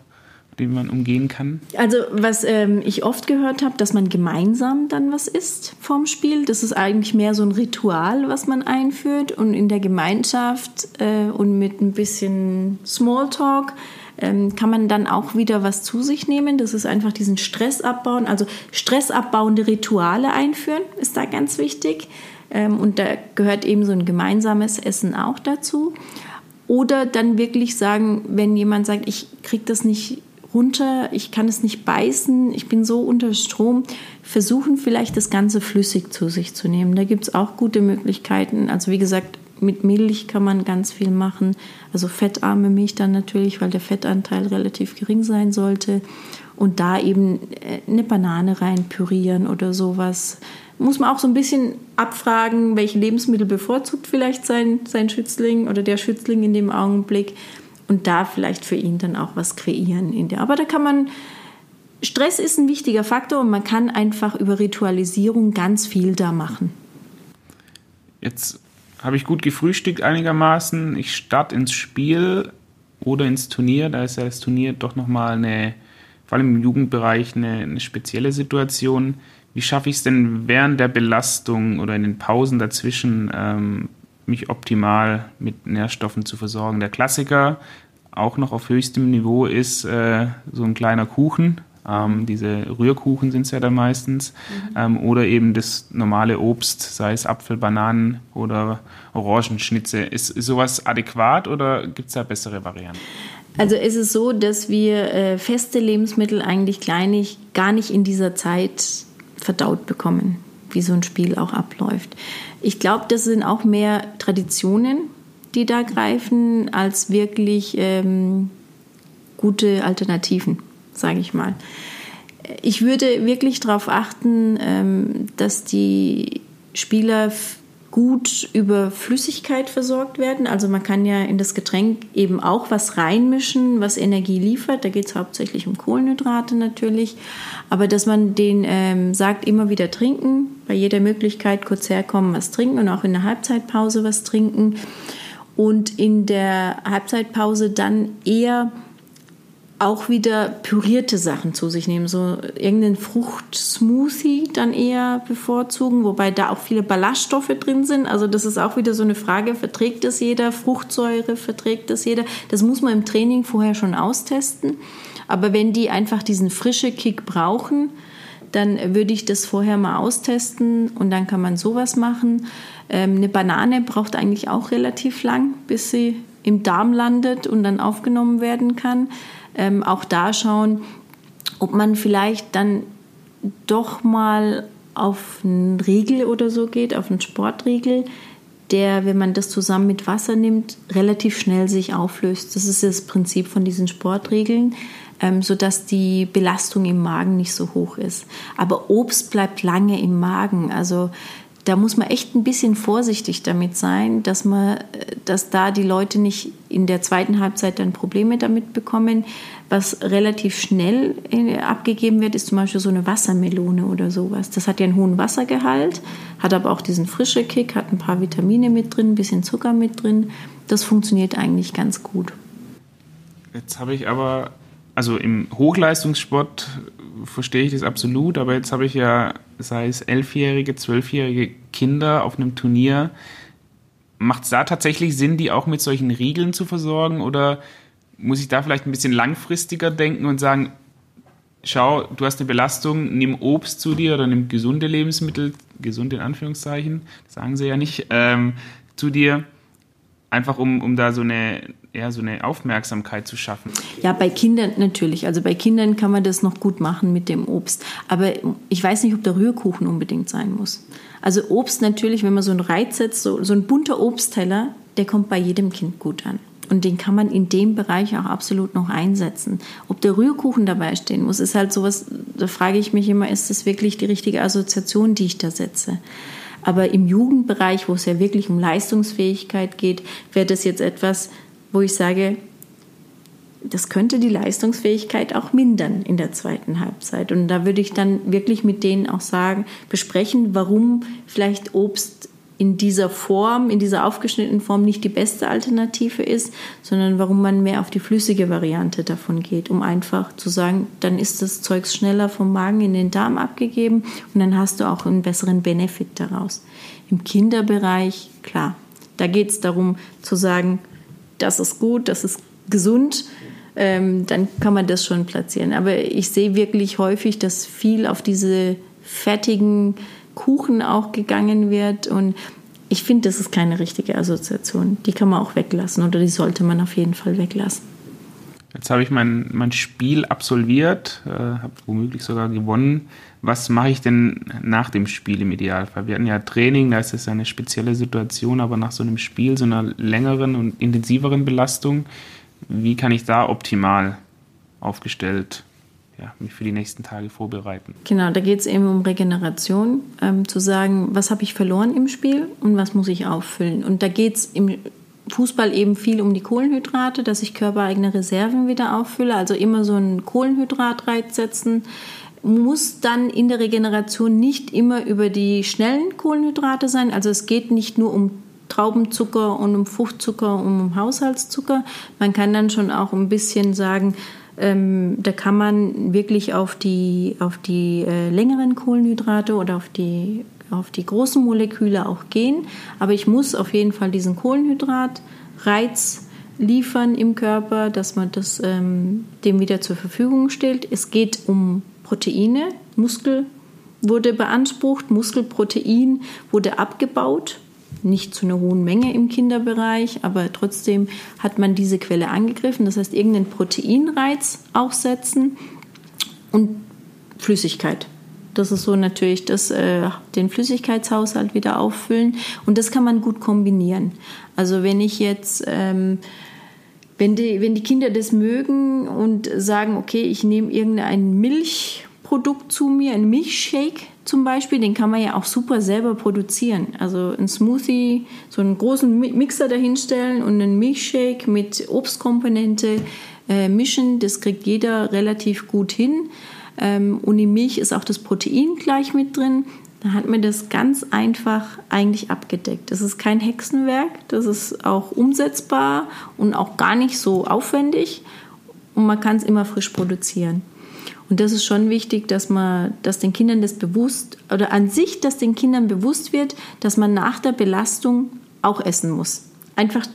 den man umgehen kann? Also was ähm, ich oft gehört habe, dass man gemeinsam dann was isst vorm Spiel. Das ist eigentlich mehr so ein Ritual, was man einführt und in der Gemeinschaft äh, und mit ein bisschen Smalltalk kann man dann auch wieder was zu sich nehmen. Das ist einfach diesen Stress abbauen, also stressabbauende Rituale einführen, ist da ganz wichtig. Ähm, und da gehört eben so ein gemeinsames Essen auch dazu. Oder dann wirklich sagen, wenn jemand sagt, ich kriege das nicht runter, ich kann es nicht beißen, ich bin so unter Strom, versuchen vielleicht das Ganze flüssig zu sich zu nehmen. Da gibt es auch gute Möglichkeiten. Also wie gesagt, mit Milch kann man ganz viel machen. Also fettarme Milch dann natürlich, weil der Fettanteil relativ gering sein sollte. Und da eben äh, eine Banane rein pürieren oder sowas. Muss man auch so ein bisschen abfragen, welche Lebensmittel bevorzugt vielleicht sein, sein Schützling oder der Schützling in dem Augenblick und da vielleicht für ihn dann auch was kreieren in der. Aber da kann man Stress ist ein wichtiger Faktor und man kann einfach über Ritualisierung ganz viel da machen. Jetzt habe ich gut gefrühstückt einigermaßen. Ich starte ins Spiel oder ins Turnier. Da ist ja das Turnier doch nochmal eine, vor allem im Jugendbereich, eine, eine spezielle Situation. Wie schaffe ich es denn während der Belastung oder in den Pausen dazwischen ähm, mich optimal mit Nährstoffen zu versorgen. Der Klassiker, auch noch auf höchstem Niveau, ist äh, so ein kleiner Kuchen. Ähm, diese Rührkuchen sind es ja dann meistens. Mhm. Ähm, oder eben das normale Obst, sei es Apfel, Bananen oder Orangenschnitze. Ist, ist sowas adäquat oder gibt es da bessere Varianten? Also ist es so, dass wir äh, feste Lebensmittel eigentlich kleinig gar nicht in dieser Zeit verdaut bekommen, wie so ein Spiel auch abläuft. Ich glaube, das sind auch mehr Traditionen, die da greifen, als wirklich ähm, gute Alternativen, sage ich mal. Ich würde wirklich darauf achten, ähm, dass die Spieler gut über Flüssigkeit versorgt werden. Also man kann ja in das Getränk eben auch was reinmischen, was Energie liefert. Da geht es hauptsächlich um Kohlenhydrate natürlich. Aber dass man den ähm, sagt, immer wieder trinken, bei jeder Möglichkeit kurz herkommen, was trinken und auch in der Halbzeitpause was trinken. Und in der Halbzeitpause dann eher auch wieder pürierte Sachen zu sich nehmen, so irgendeinen Fruchtsmoothie dann eher bevorzugen, wobei da auch viele Ballaststoffe drin sind. Also das ist auch wieder so eine Frage, verträgt das jeder? Fruchtsäure, verträgt das jeder? Das muss man im Training vorher schon austesten. Aber wenn die einfach diesen frische Kick brauchen, dann würde ich das vorher mal austesten und dann kann man sowas machen. Ähm, eine Banane braucht eigentlich auch relativ lang, bis sie im Darm landet und dann aufgenommen werden kann ähm, auch da schauen, ob man vielleicht dann doch mal auf einen Riegel oder so geht, auf einen Sportriegel, der, wenn man das zusammen mit Wasser nimmt, relativ schnell sich auflöst. Das ist das Prinzip von diesen Sportriegeln, ähm, sodass die Belastung im Magen nicht so hoch ist. Aber Obst bleibt lange im Magen. Also da muss man echt ein bisschen vorsichtig damit sein, dass man, dass da die Leute nicht in der zweiten Halbzeit dann Probleme damit bekommen. Was relativ schnell äh, abgegeben wird, ist zum Beispiel so eine Wassermelone oder sowas. Das hat ja einen hohen Wassergehalt, hat aber auch diesen frische Kick, hat ein paar Vitamine mit drin, ein bisschen Zucker mit drin. Das funktioniert eigentlich ganz gut. Jetzt habe ich aber, also im Hochleistungssport verstehe ich das absolut, aber jetzt habe ich ja, sei es elfjährige, zwölfjährige Kinder auf einem Turnier. Macht es da tatsächlich Sinn, die auch mit solchen Riegeln zu versorgen oder muss ich da vielleicht ein bisschen langfristiger denken und sagen, schau, du hast eine Belastung, nimm Obst zu dir oder nimm gesunde Lebensmittel, gesund in Anführungszeichen, sagen sie ja nicht, ähm, zu dir, einfach um, um da so eine, eher so eine Aufmerksamkeit zu schaffen. Ja, bei Kindern natürlich. Also bei Kindern kann man das noch gut machen mit dem Obst. Aber ich weiß nicht, ob der Rührkuchen unbedingt sein muss. Also Obst natürlich, wenn man so ein Reiz setzt, so, so ein bunter Obstteller, der kommt bei jedem Kind gut an. Und den kann man in dem Bereich auch absolut noch einsetzen. Ob der Rührkuchen dabei stehen muss, ist halt sowas, da frage ich mich immer, ist das wirklich die richtige Assoziation, die ich da setze? Aber im Jugendbereich, wo es ja wirklich um Leistungsfähigkeit geht, wäre das jetzt etwas, wo ich sage, das könnte die Leistungsfähigkeit auch mindern in der zweiten Halbzeit. Und da würde ich dann wirklich mit denen auch sagen, besprechen, warum vielleicht Obst in dieser Form, in dieser aufgeschnittenen Form nicht die beste Alternative ist, sondern warum man mehr auf die flüssige Variante davon geht, um einfach zu sagen, dann ist das Zeug schneller vom Magen in den Darm abgegeben und dann hast du auch einen besseren Benefit daraus. Im Kinderbereich, klar, da geht es darum zu sagen, das ist gut, das ist gesund, ähm, dann kann man das schon platzieren. Aber ich sehe wirklich häufig, dass viel auf diese fettigen Kuchen auch gegangen wird. Und ich finde, das ist keine richtige Assoziation. Die kann man auch weglassen oder die sollte man auf jeden Fall weglassen. Jetzt habe ich mein, mein Spiel absolviert, äh, habe womöglich sogar gewonnen. Was mache ich denn nach dem Spiel im Idealfall? Wir hatten ja Training, da ist es eine spezielle Situation, aber nach so einem Spiel, so einer längeren und intensiveren Belastung, wie kann ich da optimal aufgestellt ja, mich für die nächsten Tage vorbereiten. Genau, da geht es eben um Regeneration, ähm, zu sagen, was habe ich verloren im Spiel und was muss ich auffüllen. Und da geht es im Fußball eben viel um die Kohlenhydrate, dass ich körpereigene Reserven wieder auffülle, also immer so einen Kohlenhydratreiz setzen. Muss dann in der Regeneration nicht immer über die schnellen Kohlenhydrate sein. Also es geht nicht nur um Traubenzucker und um Fruchtzucker und um Haushaltszucker. Man kann dann schon auch ein bisschen sagen, ähm, da kann man wirklich auf die, auf die äh, längeren Kohlenhydrate oder auf die, auf die großen Moleküle auch gehen. Aber ich muss auf jeden Fall diesen Kohlenhydratreiz liefern im Körper, dass man das ähm, dem wieder zur Verfügung stellt. Es geht um Proteine, Muskel wurde beansprucht, Muskelprotein wurde abgebaut nicht zu einer hohen Menge im Kinderbereich, aber trotzdem hat man diese Quelle angegriffen. Das heißt, irgendeinen Proteinreiz auch setzen und Flüssigkeit. Das ist so natürlich das, äh, den Flüssigkeitshaushalt wieder auffüllen und das kann man gut kombinieren. Also wenn ich jetzt ähm, wenn die, wenn die Kinder das mögen und sagen, okay, ich nehme irgendein Milchprodukt zu mir, ein Milchshake, zum Beispiel, den kann man ja auch super selber produzieren. Also ein Smoothie, so einen großen Mixer dahinstellen und einen Milchshake mit Obstkomponente äh, mischen, das kriegt jeder relativ gut hin. Ähm, und in Milch ist auch das Protein gleich mit drin. Da hat man das ganz einfach eigentlich abgedeckt. Das ist kein Hexenwerk, das ist auch umsetzbar und auch gar nicht so aufwendig und man kann es immer frisch produzieren. Und das ist schon wichtig, dass man, dass den Kindern das bewusst oder an sich, dass den Kindern bewusst wird, dass man nach der Belastung auch essen muss. Einfach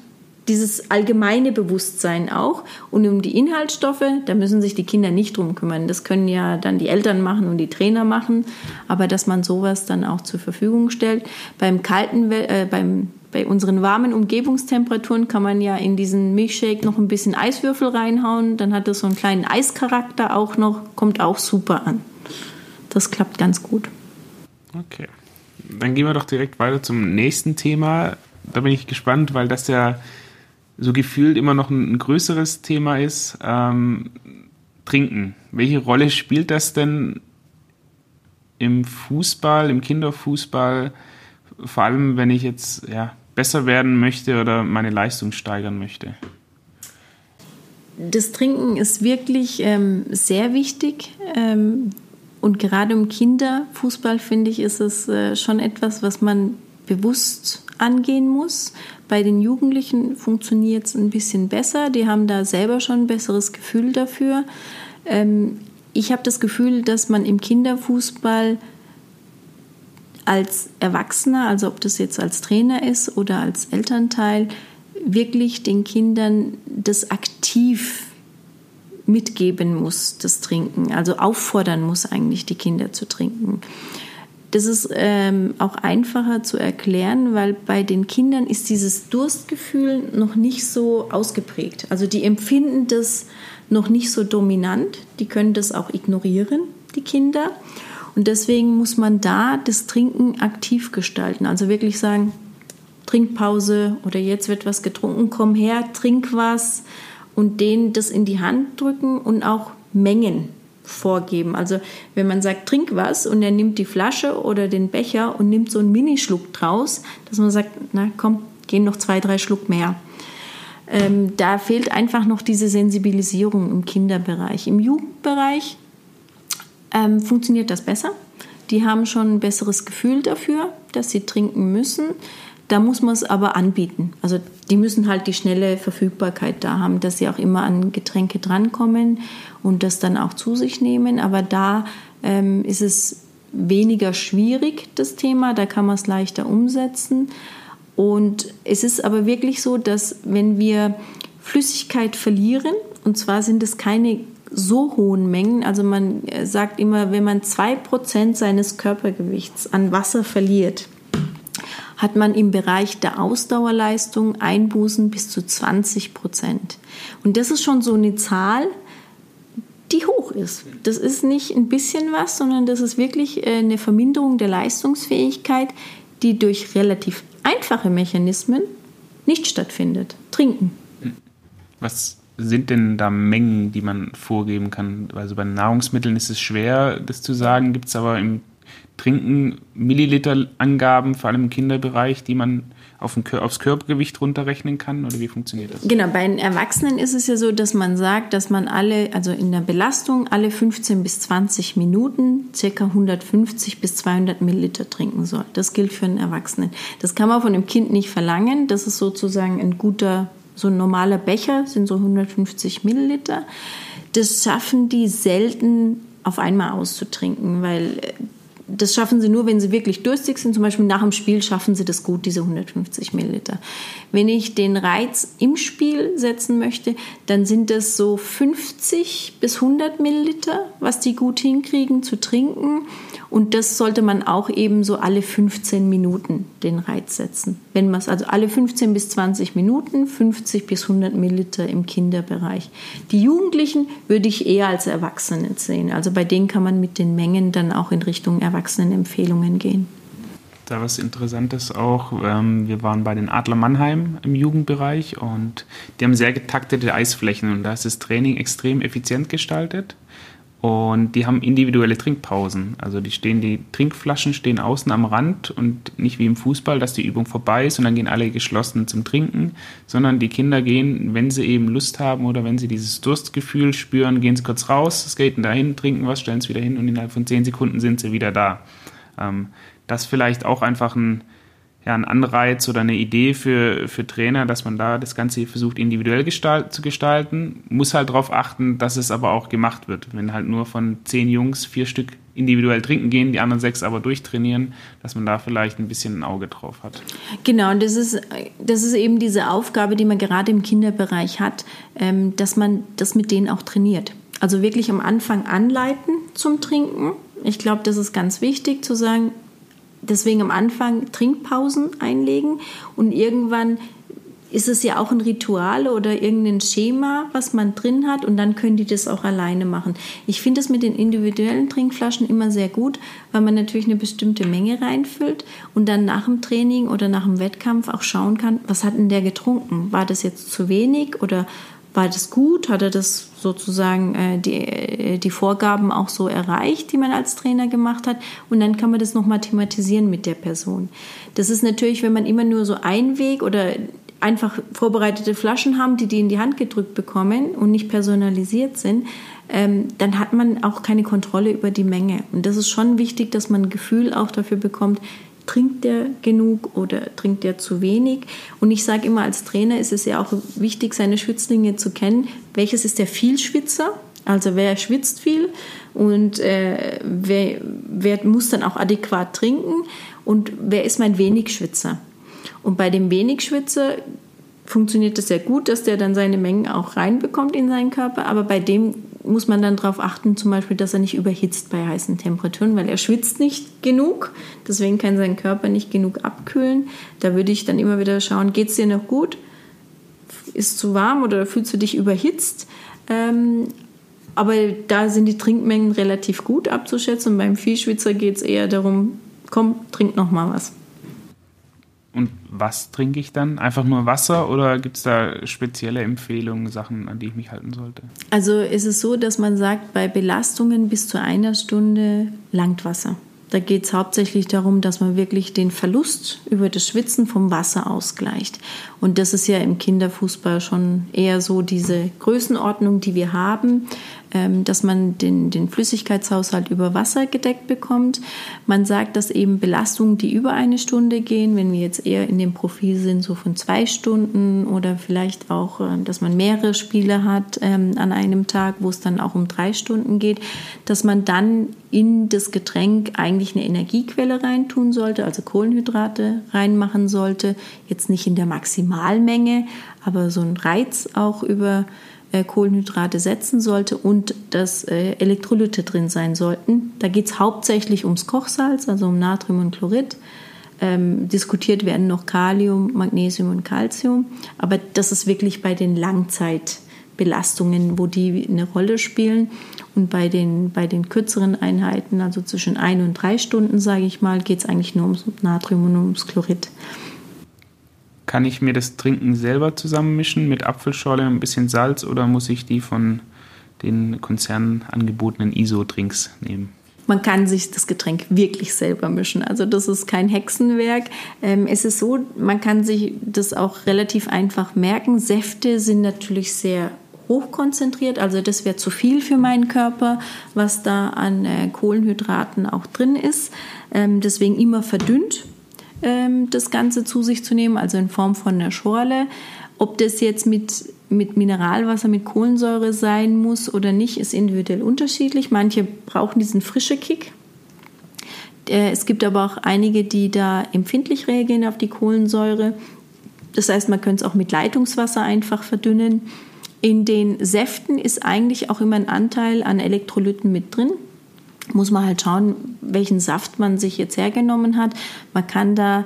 dieses allgemeine Bewusstsein auch. Und um die Inhaltsstoffe, da müssen sich die Kinder nicht drum kümmern. Das können ja dann die Eltern machen und die Trainer machen. Aber dass man sowas dann auch zur Verfügung stellt. Beim kalten, äh, beim bei unseren warmen Umgebungstemperaturen kann man ja in diesen Milchshake noch ein bisschen Eiswürfel reinhauen. Dann hat es so einen kleinen Eischarakter auch noch, kommt auch super an. Das klappt ganz gut. Okay. Dann gehen wir doch direkt weiter zum nächsten Thema. Da bin ich gespannt, weil das ja so gefühlt immer noch ein, ein größeres Thema ist. Ähm, Trinken. Welche Rolle spielt das denn im Fußball, im Kinderfußball? Vor allem, wenn ich jetzt ja, besser werden möchte oder meine Leistung steigern möchte? Das Trinken ist wirklich ähm, sehr wichtig. Ähm, und gerade im Kinderfußball finde ich, ist es äh, schon etwas, was man bewusst angehen muss. Bei den Jugendlichen funktioniert es ein bisschen besser. Die haben da selber schon ein besseres Gefühl dafür. Ähm, ich habe das Gefühl, dass man im Kinderfußball als Erwachsener, also ob das jetzt als Trainer ist oder als Elternteil, wirklich den Kindern das aktiv mitgeben muss, das Trinken. Also auffordern muss eigentlich die Kinder zu trinken. Das ist ähm, auch einfacher zu erklären, weil bei den Kindern ist dieses Durstgefühl noch nicht so ausgeprägt. Also die empfinden das noch nicht so dominant. Die können das auch ignorieren, die Kinder. Und deswegen muss man da das Trinken aktiv gestalten. Also wirklich sagen, Trinkpause oder jetzt wird was getrunken, komm her, trink was und denen das in die Hand drücken und auch Mengen vorgeben. Also wenn man sagt, trink was und er nimmt die Flasche oder den Becher und nimmt so einen Minischluck draus, dass man sagt, na komm, gehen noch zwei, drei Schluck mehr. Ähm, da fehlt einfach noch diese Sensibilisierung im Kinderbereich. Im Jugendbereich ähm, funktioniert das besser. Die haben schon ein besseres Gefühl dafür, dass sie trinken müssen. Da muss man es aber anbieten. Also die müssen halt die schnelle Verfügbarkeit da haben, dass sie auch immer an Getränke drankommen und das dann auch zu sich nehmen. Aber da ähm, ist es weniger schwierig, das Thema. Da kann man es leichter umsetzen. Und es ist aber wirklich so, dass wenn wir Flüssigkeit verlieren, und zwar sind es keine so hohen Mengen, also man äh, sagt immer, wenn man 2% seines Körpergewichts an Wasser verliert, hat man im Bereich der Ausdauerleistung Einbußen bis zu 20 Prozent. Und das ist schon so eine Zahl, die hoch ist. Das ist nicht ein bisschen was, sondern das ist wirklich äh, eine Verminderung der Leistungsfähigkeit, die durch relativ einfache Mechanismen nicht stattfindet. Trinken. Was sind denn da Mengen, die man vorgeben kann? Also bei Nahrungsmitteln ist es schwer, das zu sagen. Gibt es aber im Trinken Milliliter-Angaben, vor allem im Kinderbereich, die man auf ein, aufs Körpergewicht runterrechnen kann? Oder wie funktioniert das? Genau, bei den Erwachsenen ist es ja so, dass man sagt, dass man alle, also in der Belastung, alle 15 bis 20 Minuten ca. 150 bis 200 Milliliter trinken soll. Das gilt für einen Erwachsenen. Das kann man von dem Kind nicht verlangen. Das ist sozusagen ein guter, so ein normaler Becher, sind so 150 Milliliter. Das schaffen die selten auf einmal auszutrinken, weil das schaffen sie nur, wenn sie wirklich durstig sind. Zum Beispiel nach dem Spiel schaffen sie das gut, diese 150 Milliliter. Wenn ich den Reiz im Spiel setzen möchte, dann sind das so 50 bis 100 Milliliter, was die gut hinkriegen zu trinken. Und das sollte man auch eben so alle 15 Minuten den Reiz setzen. Wenn man es also alle 15 bis 20 Minuten, 50 bis 100 Milliliter im Kinderbereich. Die Jugendlichen würde ich eher als Erwachsene sehen. Also bei denen kann man mit den Mengen dann auch in Richtung Erwachsenenempfehlungen gehen. Da was Interessantes auch. Ähm, wir waren bei den Adler Mannheim im Jugendbereich und die haben sehr getaktete Eisflächen und da ist das Training extrem effizient gestaltet. Und die haben individuelle Trinkpausen. Also die stehen, die Trinkflaschen stehen außen am Rand und nicht wie im Fußball, dass die Übung vorbei ist und dann gehen alle geschlossen zum Trinken, sondern die Kinder gehen, wenn sie eben Lust haben oder wenn sie dieses Durstgefühl spüren, gehen sie kurz raus, skaten dahin, trinken was, stellen es wieder hin und innerhalb von zehn Sekunden sind sie wieder da. Ähm, das vielleicht auch einfach ein, ja, ein Anreiz oder eine Idee für, für Trainer, dass man da das Ganze versucht individuell gestalt, zu gestalten. Muss halt darauf achten, dass es aber auch gemacht wird. Wenn halt nur von zehn Jungs vier Stück individuell trinken gehen, die anderen sechs aber durchtrainieren, dass man da vielleicht ein bisschen ein Auge drauf hat. Genau, und das ist, das ist eben diese Aufgabe, die man gerade im Kinderbereich hat, ähm, dass man das mit denen auch trainiert. Also wirklich am Anfang anleiten zum Trinken. Ich glaube, das ist ganz wichtig zu sagen, deswegen am Anfang Trinkpausen einlegen und irgendwann ist es ja auch ein Ritual oder irgendein Schema, was man drin hat und dann können die das auch alleine machen. Ich finde es mit den individuellen Trinkflaschen immer sehr gut, weil man natürlich eine bestimmte Menge reinfüllt und dann nach dem Training oder nach dem Wettkampf auch schauen kann, was hat denn der getrunken? War das jetzt zu wenig oder war das gut? Hat er das sozusagen äh, die, äh, die Vorgaben auch so erreicht, die man als Trainer gemacht hat? Und dann kann man das nochmal thematisieren mit der Person. Das ist natürlich, wenn man immer nur so einen Weg oder einfach vorbereitete Flaschen haben, die die in die Hand gedrückt bekommen und nicht personalisiert sind, ähm, dann hat man auch keine Kontrolle über die Menge. Und das ist schon wichtig, dass man ein Gefühl auch dafür bekommt, trinkt der genug oder trinkt der zu wenig? Und ich sage immer, als Trainer ist es ja auch wichtig, seine Schwitzlinge zu kennen. Welches ist der Vielschwitzer? Also wer schwitzt viel und äh, wer, wer muss dann auch adäquat trinken und wer ist mein Wenigschwitzer? Und bei dem Wenigschwitzer funktioniert es sehr gut, dass der dann seine Mengen auch reinbekommt in seinen Körper, aber bei dem muss man dann darauf achten, zum Beispiel, dass er nicht überhitzt bei heißen Temperaturen, weil er schwitzt nicht genug. Deswegen kann sein Körper nicht genug abkühlen. Da würde ich dann immer wieder schauen, geht es dir noch gut? Ist zu warm oder fühlst du dich überhitzt? Ähm, aber da sind die Trinkmengen relativ gut abzuschätzen. Und beim Vielschwitzer geht es eher darum, komm, trink noch mal was. Und was trinke ich dann? Einfach nur Wasser oder gibt es da spezielle Empfehlungen, Sachen, an die ich mich halten sollte? Also ist es so, dass man sagt, bei Belastungen bis zu einer Stunde langt Wasser. Da geht es hauptsächlich darum, dass man wirklich den Verlust über das Schwitzen vom Wasser ausgleicht. Und das ist ja im Kinderfußball schon eher so diese Größenordnung, die wir haben. Ähm, dass man den, den Flüssigkeitshaushalt über Wasser gedeckt bekommt. Man sagt, dass eben Belastungen, die über eine Stunde gehen, wenn wir jetzt eher in dem Profil sind, so von zwei Stunden oder vielleicht auch, äh, dass man mehrere Spiele hat ähm, an einem Tag, wo es dann auch um drei Stunden geht, dass man dann in das Getränk eigentlich eine Energiequelle reintun sollte, also Kohlenhydrate reinmachen sollte. Jetzt nicht in der Maximalmenge, aber so ein Reiz auch über Kohlenhydrate setzen sollte und dass äh, Elektrolyte drin sein sollten. Da geht es hauptsächlich ums Kochsalz, also um Natrium und Chlorid. Ähm, diskutiert werden noch Kalium, Magnesium und Calcium. Aber das ist wirklich bei den Langzeitbelastungen, wo die eine Rolle spielen. Und bei den, bei den kürzeren Einheiten, also zwischen ein und drei Stunden, sage ich mal, geht es eigentlich nur ums Natrium und ums Chlorid. Kann ich mir das Trinken selber zusammenmischen mit Apfelschorle und ein bisschen Salz oder muss ich die von den Konzernen angebotenen ISO-Drinks nehmen? Man kann sich das Getränk wirklich selber mischen. Also das ist kein Hexenwerk. Ähm, es ist so, man kann sich das auch relativ einfach merken. Säfte sind natürlich sehr hochkonzentriert, also das wäre zu viel für meinen Körper, was da an äh, Kohlenhydraten auch drin ist. Ähm, deswegen immer verdünnt ähm, das Ganze zu sich zu nehmen, also in Form von einer Schorle. Ob das jetzt mit, mit Mineralwasser, mit Kohlensäure sein muss oder nicht, ist individuell unterschiedlich. Manche brauchen diesen frischen Kick. Äh, es gibt aber auch einige, die da empfindlich reagieren auf die Kohlensäure. Das heißt, man könnte es auch mit Leitungswasser einfach verdünnen. In den Säften ist eigentlich auch immer ein Anteil an Elektrolyten mit drin muss man halt schauen, welchen Saft man sich jetzt hergenommen hat. Man kann da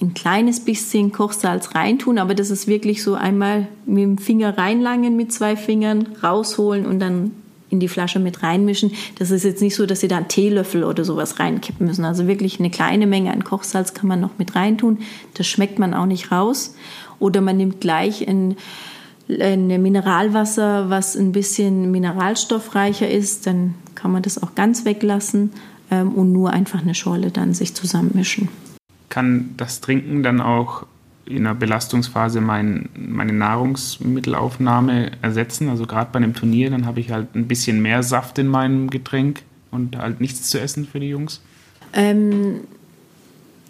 ein kleines bisschen Kochsalz reintun, aber das ist wirklich so einmal mit dem Finger reinlangen mit zwei Fingern, rausholen und dann in die Flasche mit reinmischen. Das ist jetzt nicht so, dass Sie da einen Teelöffel oder sowas reinkippen müssen. Also wirklich eine kleine Menge an Kochsalz kann man noch mit reintun. Das schmeckt man auch nicht raus. Oder man nimmt gleich ein ein Mineralwasser, was ein bisschen mineralstoffreicher ist, dann kann man das auch ganz weglassen ähm, und nur einfach eine Schorle dann sich zusammenmischen. Kann das Trinken dann auch in einer Belastungsphase mein, meine Nahrungsmittelaufnahme ersetzen? Also gerade bei einem Turnier, dann habe ich halt ein bisschen mehr Saft in meinem Getränk und halt nichts zu essen für die Jungs. Ähm,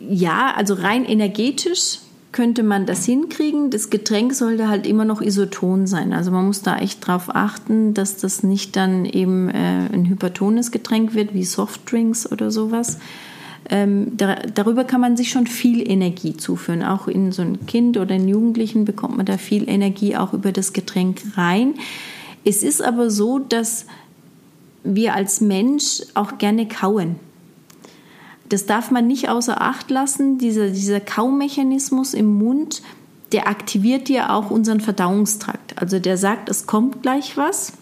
ja, also rein energetisch könnte man das hinkriegen. Das Getränk sollte halt immer noch isoton sein. Also man muss da echt drauf achten, dass das nicht dann eben äh, ein hypertones Getränk wird, wie Softdrinks oder sowas. Ähm, da, darüber kann man sich schon viel Energie zuführen. Auch in so ein Kind oder einen Jugendlichen bekommt man da viel Energie auch über das Getränk rein. Es ist aber so, dass wir als Mensch auch gerne kauen das darf man nicht außer Acht lassen. Dieser, dieser Kaumechanismus im Mund, der aktiviert ja auch unseren Verdauungstrakt. Also der sagt, es kommt gleich was.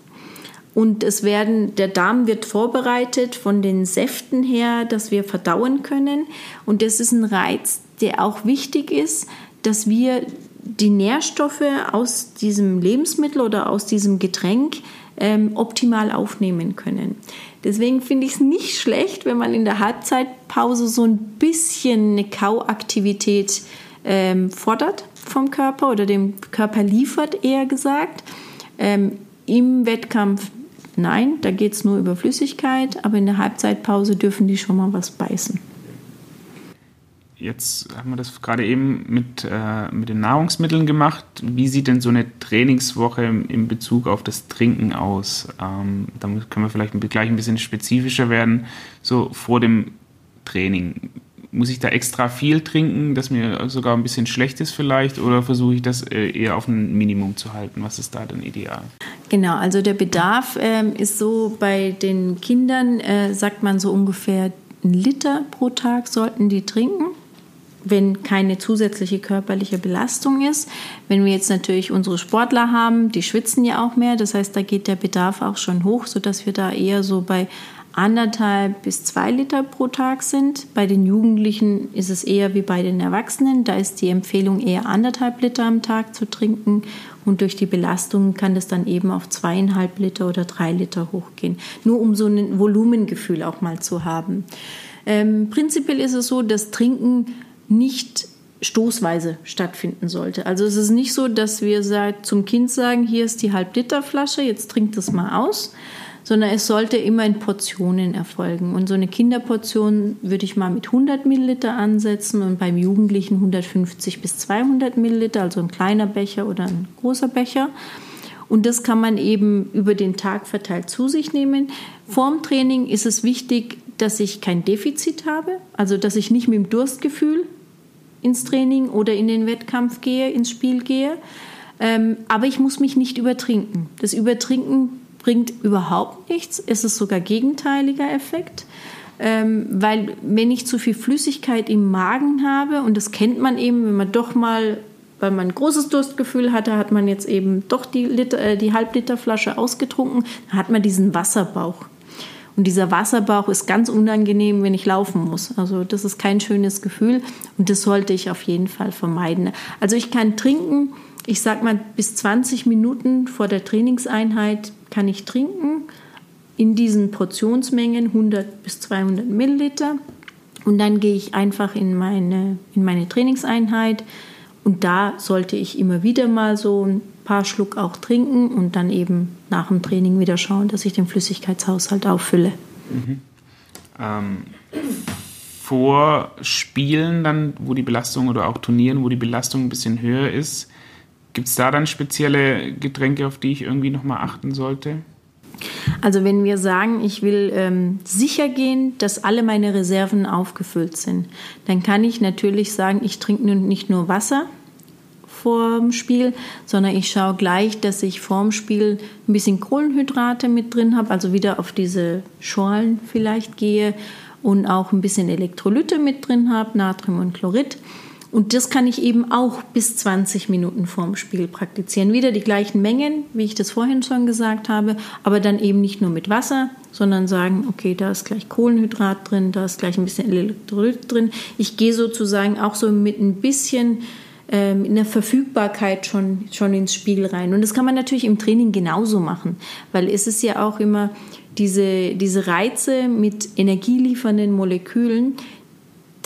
Und es werden, der Darm wird vorbereitet von den Säften her, dass wir verdauen können. Und das ist ein Reiz, der auch wichtig ist, dass wir die Nährstoffe aus diesem Lebensmittel oder aus diesem Getränk ähm, optimal aufnehmen können. Deswegen finde ich es nicht schlecht, wenn man in der Halbzeitpause so ein bisschen eine Kauaktivität ähm, fordert vom Körper oder dem Körper liefert, eher gesagt. Ähm, Im Wettkampf nein, da geht es nur über Flüssigkeit, aber in der Halbzeitpause dürfen die schon mal was beißen. Jetzt haben wir das gerade eben mit, äh, mit den Nahrungsmitteln gemacht. Wie sieht denn so eine Trainingswoche in Bezug auf das Trinken aus? Ähm, da können wir vielleicht gleich ein bisschen spezifischer werden. So vor dem Training. Muss ich da extra viel trinken, dass mir sogar ein bisschen schlecht ist vielleicht? Oder versuche ich das äh, eher auf ein Minimum zu halten? Was ist da denn ideal? Genau, also der Bedarf ähm, ist so bei den Kindern, äh, sagt man so ungefähr ein Liter pro Tag sollten die trinken wenn keine zusätzliche körperliche Belastung ist. Wenn wir jetzt natürlich unsere Sportler haben, die schwitzen ja auch mehr, das heißt, da geht der Bedarf auch schon hoch, sodass wir da eher so bei anderthalb bis zwei Liter pro Tag sind. Bei den Jugendlichen ist es eher wie bei den Erwachsenen. Da ist die Empfehlung eher anderthalb Liter am Tag zu trinken. Und durch die Belastung kann das dann eben auf zweieinhalb Liter oder drei Liter hochgehen. Nur um so ein Volumengefühl auch mal zu haben. Ähm, prinzipiell ist es so, dass Trinken nicht stoßweise stattfinden sollte. Also es ist nicht so, dass wir zum Kind sagen, hier ist die Halb-Liter-Flasche, jetzt trinkt das mal aus, sondern es sollte immer in Portionen erfolgen. Und so eine Kinderportion würde ich mal mit 100 Milliliter ansetzen und beim Jugendlichen 150 bis 200 Milliliter, also ein kleiner Becher oder ein großer Becher. Und das kann man eben über den Tag verteilt zu sich nehmen. Vorm Training ist es wichtig, dass ich kein Defizit habe, also dass ich nicht mit dem Durstgefühl ins Training oder in den Wettkampf gehe, ins Spiel gehe. Ähm, aber ich muss mich nicht übertrinken. Das Übertrinken bringt überhaupt nichts. Es ist sogar gegenteiliger Effekt. Ähm, weil wenn ich zu viel Flüssigkeit im Magen habe, und das kennt man eben, wenn man doch mal, weil man ein großes Durstgefühl hatte, hat man jetzt eben doch die, Liter, äh, die Halbliterflasche ausgetrunken, dann hat man diesen Wasserbauch. Und dieser Wasserbauch ist ganz unangenehm, wenn ich laufen muss. Also das ist kein schönes Gefühl und das sollte ich auf jeden Fall vermeiden. Also ich kann trinken, ich sag mal bis 20 Minuten vor der Trainingseinheit kann ich trinken in diesen Portionsmengen 100 bis 200 Milliliter und dann gehe ich einfach in meine, in meine Trainingseinheit und da sollte ich immer wieder mal so paar Schluck auch trinken und dann eben nach dem Training wieder schauen, dass ich den Flüssigkeitshaushalt auffülle. Mhm. Ähm, vor Spielen dann, wo die Belastung oder auch Turnieren, wo die Belastung ein bisschen höher ist, gibt es da dann spezielle Getränke, auf die ich irgendwie nochmal achten sollte? Also wenn wir sagen, ich will ähm, sicher gehen, dass alle meine Reserven aufgefüllt sind, dann kann ich natürlich sagen, ich trinke nicht nur Wasser, vorm Spiel, sondern ich schaue gleich, dass ich vorm Spiel ein bisschen Kohlenhydrate mit drin habe, also wieder auf diese Schorlen vielleicht gehe und auch ein bisschen Elektrolyte mit drin habe, Natrium und Chlorid. Und das kann ich eben auch bis 20 Minuten vorm Spiel praktizieren. Wieder die gleichen Mengen, wie ich das vorhin schon gesagt habe, aber dann eben nicht nur mit Wasser, sondern sagen, okay, da ist gleich Kohlenhydrat drin, da ist gleich ein bisschen Elektrolyt drin. Ich gehe sozusagen auch so mit ein bisschen in der Verfügbarkeit schon, schon ins Spiel rein. Und das kann man natürlich im Training genauso machen, weil es ist ja auch immer diese, diese Reize mit energieliefernden Molekülen,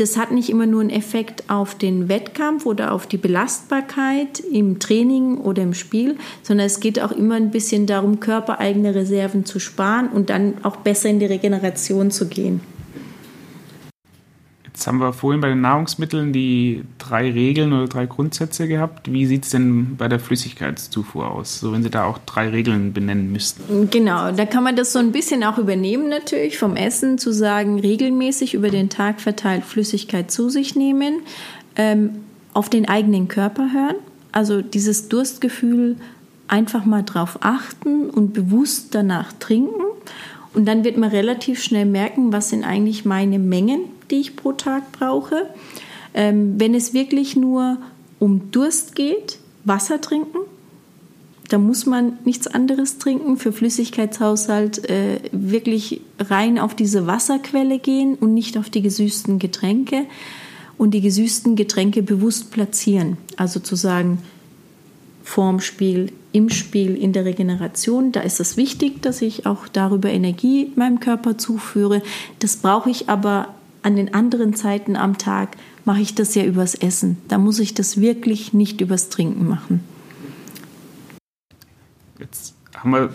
das hat nicht immer nur einen Effekt auf den Wettkampf oder auf die Belastbarkeit im Training oder im Spiel, sondern es geht auch immer ein bisschen darum, körpereigene Reserven zu sparen und dann auch besser in die Regeneration zu gehen. Jetzt haben wir vorhin bei den Nahrungsmitteln die drei Regeln oder drei Grundsätze gehabt. Wie sieht es denn bei der Flüssigkeitszufuhr aus? So, wenn Sie da auch drei Regeln benennen müssten. Genau, da kann man das so ein bisschen auch übernehmen natürlich vom Essen, zu sagen, regelmäßig über den Tag verteilt Flüssigkeit zu sich nehmen, ähm, auf den eigenen Körper hören, also dieses Durstgefühl einfach mal drauf achten und bewusst danach trinken. Und dann wird man relativ schnell merken, was sind eigentlich meine Mengen die ich pro Tag brauche. Ähm, wenn es wirklich nur um Durst geht, Wasser trinken. Da muss man nichts anderes trinken. Für Flüssigkeitshaushalt äh, wirklich rein auf diese Wasserquelle gehen und nicht auf die gesüßten Getränke. Und die gesüßten Getränke bewusst platzieren. Also zu sagen, vorm Spiel, im Spiel, in der Regeneration. Da ist es wichtig, dass ich auch darüber Energie meinem Körper zuführe. Das brauche ich aber an den anderen Zeiten am Tag mache ich das ja übers Essen. Da muss ich das wirklich nicht übers Trinken machen. Jetzt haben wir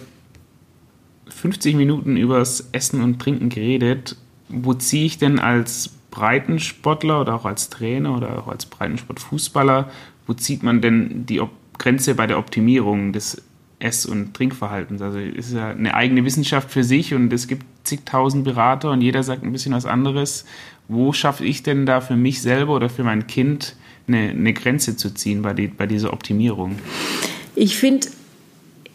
50 Minuten übers Essen und Trinken geredet. Wo ziehe ich denn als Breitensportler oder auch als Trainer oder auch als Breitensportfußballer, wo zieht man denn die Grenze bei der Optimierung des Ess- und Trinkverhaltens. Also es ist ja eine eigene Wissenschaft für sich und es gibt zigtausend Berater und jeder sagt ein bisschen was anderes. Wo schaffe ich denn da für mich selber oder für mein Kind eine, eine Grenze zu ziehen bei, die, bei dieser Optimierung? Ich finde,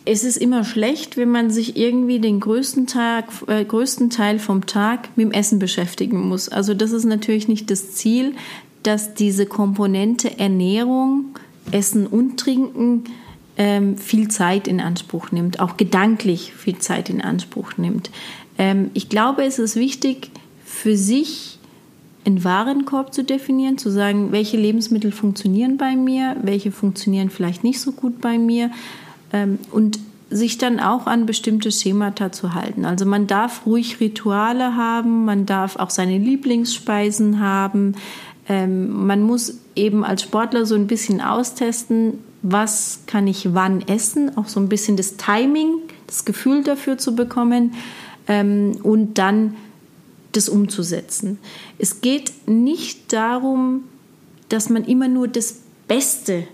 es ist immer schlecht, wenn man sich irgendwie den größten, Tag, äh, größten Teil vom Tag mit dem Essen beschäftigen muss. Also das ist natürlich nicht das Ziel, dass diese Komponente Ernährung, Essen und Trinken ähm, viel Zeit in Anspruch nimmt, auch gedanklich viel Zeit in Anspruch nimmt. Ähm, ich glaube, es ist wichtig, für sich einen Warenkorb zu definieren, zu sagen, welche Lebensmittel funktionieren bei mir, welche funktionieren vielleicht nicht so gut bei mir ähm, und sich dann auch an bestimmte Schemata zu halten. Also man darf ruhig Rituale haben, man darf auch seine Lieblingsspeisen haben. Ähm, man muss eben als Sportler so ein bisschen austesten, was kann ich wann essen, auch so ein bisschen das Timing, das Gefühl dafür zu bekommen ähm, und dann das umzusetzen. Es geht nicht darum, dass man immer nur das Beste,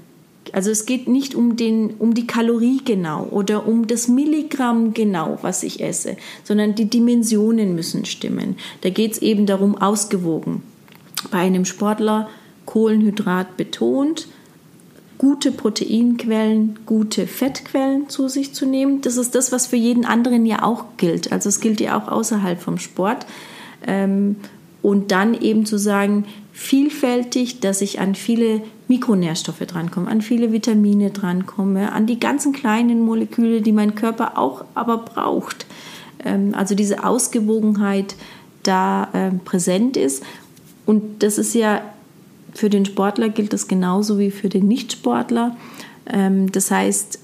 also es geht nicht um, den, um die Kalorie genau oder um das Milligramm genau, was ich esse, sondern die Dimensionen müssen stimmen. Da geht es eben darum, ausgewogen. Bei einem Sportler Kohlenhydrat betont, gute Proteinquellen, gute Fettquellen zu sich zu nehmen. Das ist das, was für jeden anderen ja auch gilt. Also es gilt ja auch außerhalb vom Sport. Ähm, und dann eben zu sagen, vielfältig, dass ich an viele Mikronährstoffe drankomme, an viele Vitamine drankomme, an die ganzen kleinen Moleküle, die mein Körper auch aber braucht. Ähm, also diese Ausgewogenheit da ähm, präsent ist. Und das ist ja für den Sportler gilt das genauso wie für den Nichtsportler. Das heißt,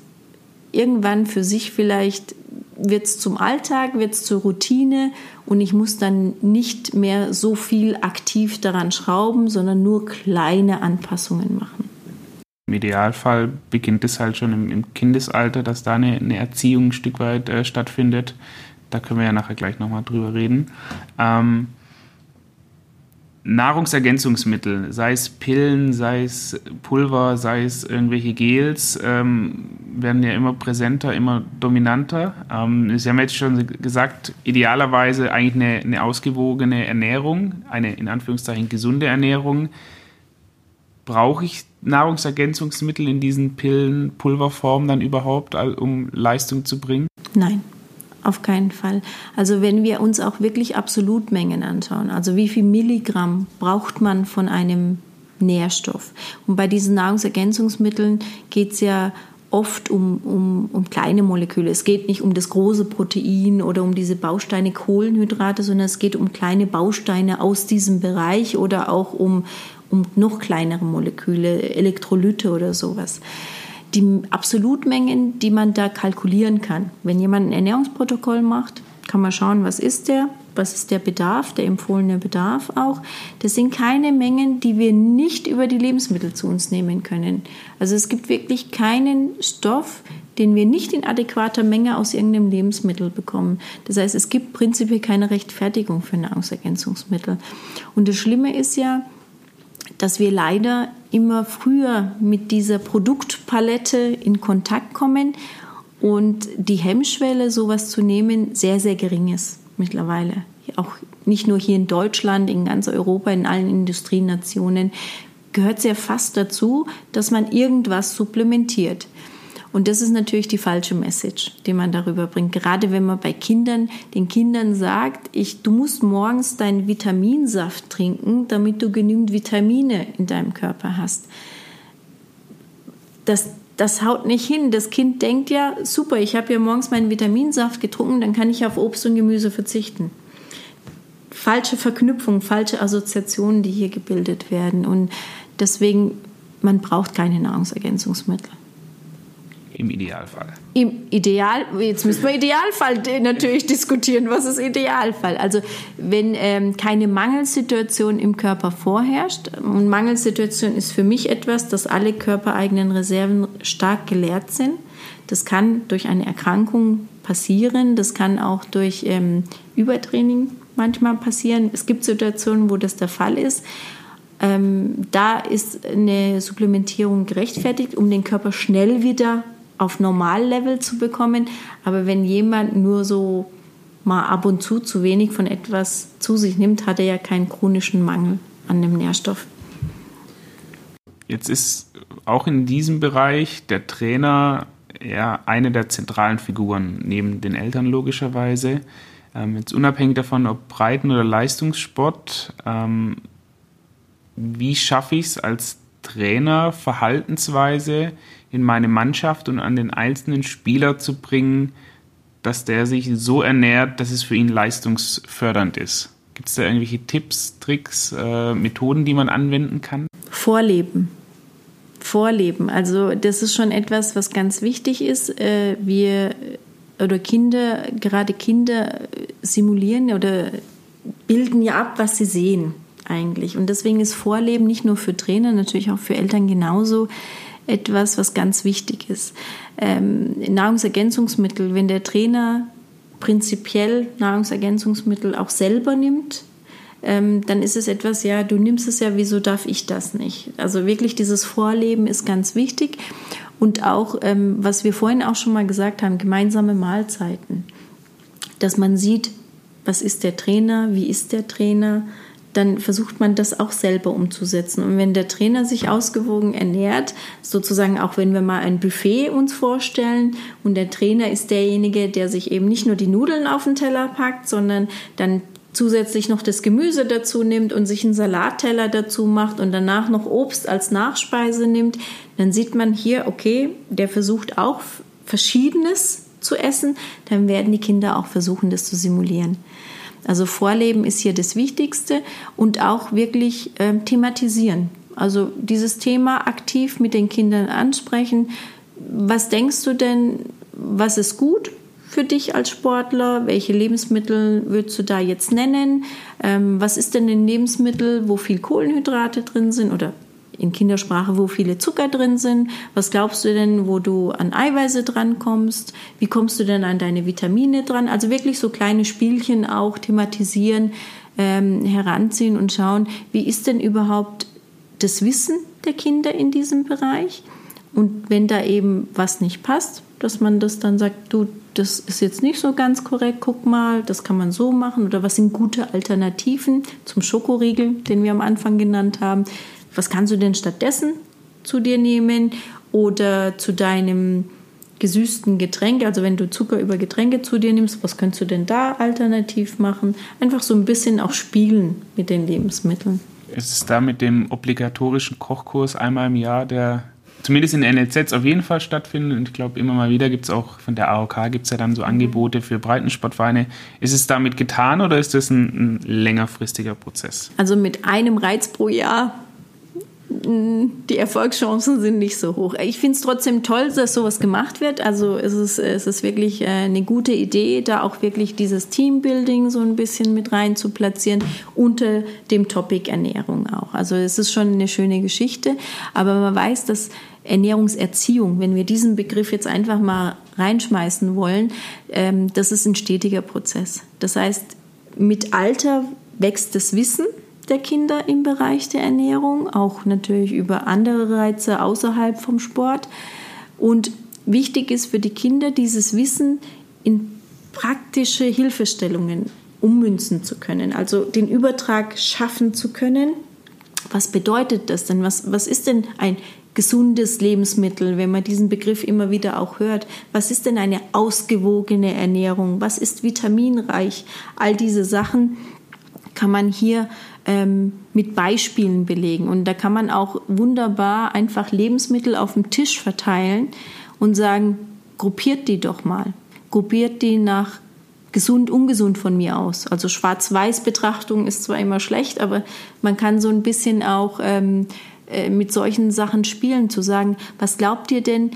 irgendwann für sich vielleicht wird es zum Alltag, wird es zur Routine und ich muss dann nicht mehr so viel aktiv daran schrauben, sondern nur kleine Anpassungen machen. Im Idealfall beginnt es halt schon im, im Kindesalter, dass da eine, eine, Erziehung ein Stück weit äh, stattfindet. Da können wir ja nachher gleich nochmal drüber reden. Ähm, Nahrungsergänzungsmittel, sei es Pillen, sei es Pulver, sei es irgendwelche Gels, ähm, werden ja immer präsenter, immer dominanter. Ähm, Sie haben jetzt schon gesagt, idealerweise eigentlich eine, eine ausgewogene Ernährung, eine in Anführungszeichen gesunde Ernährung. Brauche ich Nahrungsergänzungsmittel in diesen Pillen, Pulverform dann überhaupt, um Leistung zu bringen? Nein. Auf keinen Fall. Also wenn wir uns auch wirklich Absolutmengen anschauen, also wie viel Milligramm braucht man von einem Nährstoff. Und bei diesen Nahrungsergänzungsmitteln geht es ja oft um, um, um kleine Moleküle. Es geht nicht um das große Protein oder um diese Bausteine Kohlenhydrate, sondern es geht um kleine Bausteine aus diesem Bereich oder auch um, um noch kleinere Moleküle, Elektrolyte oder sowas die Absolutmengen, die man da kalkulieren kann. Wenn jemand ein Ernährungsprotokoll macht, kann man schauen, was ist der, was ist der Bedarf, der empfohlene Bedarf auch. Das sind keine Mengen, die wir nicht über die Lebensmittel zu uns nehmen können. Also es gibt wirklich keinen Stoff, den wir nicht in adäquater Menge aus irgendeinem Lebensmittel bekommen. Das heißt, es gibt prinzipiell keine Rechtfertigung für Nahrungsergänzungsmittel. Und das Schlimme ist ja, dass wir leider immer früher mit dieser Produktpalette in Kontakt kommen und die Hemmschwelle, sowas zu nehmen, sehr, sehr gering ist mittlerweile. Auch nicht nur hier in Deutschland, in ganz Europa, in allen Industrienationen gehört sehr fast dazu, dass man irgendwas supplementiert. Und das ist natürlich die falsche Message, die man darüber bringt. Gerade wenn man bei Kindern den Kindern sagt, ich, du musst morgens deinen Vitaminsaft trinken, damit du genügend Vitamine in deinem Körper hast. Das, das haut nicht hin. Das Kind denkt ja, super, ich habe ja morgens meinen Vitaminsaft getrunken, dann kann ich auf Obst und Gemüse verzichten. Falsche Verknüpfung, falsche Assoziationen, die hier gebildet werden. Und deswegen, man braucht keine Nahrungsergänzungsmittel. Im Idealfall. Im Ideal, jetzt müssen wir Idealfall natürlich diskutieren. Was ist Idealfall? Also wenn ähm, keine Mangelsituation im Körper vorherrscht, und Mangelsituation ist für mich etwas, dass alle körpereigenen Reserven stark geleert sind. Das kann durch eine Erkrankung passieren, das kann auch durch ähm, Übertraining manchmal passieren. Es gibt Situationen, wo das der Fall ist. Ähm, da ist eine Supplementierung gerechtfertigt, um den Körper schnell wieder auf Normallevel zu bekommen. Aber wenn jemand nur so mal ab und zu zu wenig von etwas zu sich nimmt, hat er ja keinen chronischen Mangel an dem Nährstoff. Jetzt ist auch in diesem Bereich der Trainer ja eine der zentralen Figuren, neben den Eltern logischerweise. Ähm, jetzt unabhängig davon, ob Breiten- oder Leistungssport, ähm, wie schaffe ich es als Trainer, Verhaltensweise in meine Mannschaft und an den einzelnen Spieler zu bringen, dass der sich so ernährt, dass es für ihn leistungsfördernd ist? Gibt es da irgendwelche Tipps, Tricks, äh, Methoden, die man anwenden kann? Vorleben. Vorleben. Also das ist schon etwas, was ganz wichtig ist. Äh, wir oder Kinder, gerade Kinder simulieren oder bilden ja ab, was sie sehen eigentlich. Und deswegen ist Vorleben nicht nur für Trainer, natürlich auch für Eltern genauso etwas, was ganz wichtig ist. Ähm, Nahrungsergänzungsmittel, wenn der Trainer prinzipiell Nahrungsergänzungsmittel auch selber nimmt, ähm, dann ist es etwas, ja, du nimmst es ja, wieso darf ich das nicht? Also wirklich dieses Vorleben ist ganz wichtig. Und auch, ähm, was wir vorhin auch schon mal gesagt haben, gemeinsame Mahlzeiten. Dass man sieht, was ist der Trainer, wie ist der Trainer, dann versucht man das auch selber umzusetzen. Und wenn der Trainer sich ausgewogen ernährt, sozusagen auch wenn wir mal ein Buffet uns vorstellen und der Trainer ist derjenige, der sich eben nicht nur die Nudeln auf den Teller packt, sondern dann zusätzlich noch das Gemüse dazu nimmt und sich einen Salatteller dazu macht und danach noch Obst als Nachspeise nimmt, dann sieht man hier, okay, der versucht auch Verschiedenes zu essen, dann werden die Kinder auch versuchen, das zu simulieren. Also Vorleben ist hier das Wichtigste und auch wirklich äh, thematisieren. Also dieses Thema aktiv mit den Kindern ansprechen. Was denkst du denn, was ist gut für dich als Sportler? Welche Lebensmittel würdest du da jetzt nennen? Ähm, was ist denn ein Lebensmittel, wo viel Kohlenhydrate drin sind oder in Kindersprache, wo viele Zucker drin sind. Was glaubst du denn, wo du an Eiweiße dran kommst? Wie kommst du denn an deine Vitamine dran? Also wirklich so kleine Spielchen auch thematisieren, ähm, heranziehen und schauen, wie ist denn überhaupt das Wissen der Kinder in diesem Bereich? Und wenn da eben was nicht passt, dass man das dann sagt, du, das ist jetzt nicht so ganz korrekt, guck mal, das kann man so machen oder was sind gute Alternativen zum Schokoriegel, den wir am Anfang genannt haben was kannst du denn stattdessen zu dir nehmen oder zu deinem gesüßten Getränk, also wenn du Zucker über Getränke zu dir nimmst, was könntest du denn da alternativ machen? Einfach so ein bisschen auch spielen mit den Lebensmitteln. Ist es da mit dem obligatorischen Kochkurs einmal im Jahr, der zumindest in NLZs auf jeden Fall stattfindet und ich glaube immer mal wieder gibt es auch von der AOK gibt es ja dann so Angebote für Breitensportvereine. Ist es damit getan oder ist das ein, ein längerfristiger Prozess? Also mit einem Reiz pro Jahr die Erfolgschancen sind nicht so hoch. Ich finde es trotzdem toll, dass sowas gemacht wird. Also es ist, es ist wirklich äh, eine gute Idee, da auch wirklich dieses Teambuilding so ein bisschen mit rein zu platzieren, unter dem Topic Ernährung auch. Also es ist schon eine schöne Geschichte, aber man weiß, dass Ernährungserziehung, wenn wir diesen Begriff jetzt einfach mal reinschmeißen wollen, ähm, das ist ein stetiger Prozess. Das heißt, mit Alter wächst das Wissen der Kinder im Bereich der Ernährung, auch natürlich über andere Reize außerhalb vom Sport. Und wichtig ist für die Kinder, dieses Wissen in praktische Hilfestellungen ummünzen zu können, also den Übertrag schaffen zu können. Was bedeutet das denn? Was, was ist denn ein gesundes Lebensmittel, wenn man diesen Begriff immer wieder auch hört? Was ist denn eine ausgewogene Ernährung? Was ist vitaminreich? All diese Sachen kann man hier ähm, mit Beispielen belegen. Und da kann man auch wunderbar einfach Lebensmittel auf dem Tisch verteilen und sagen, gruppiert die doch mal. Gruppiert die nach gesund, ungesund von mir aus. Also Schwarz-Weiß-Betrachtung ist zwar immer schlecht, aber man kann so ein bisschen auch ähm, äh, mit solchen Sachen spielen, zu sagen, was glaubt ihr denn,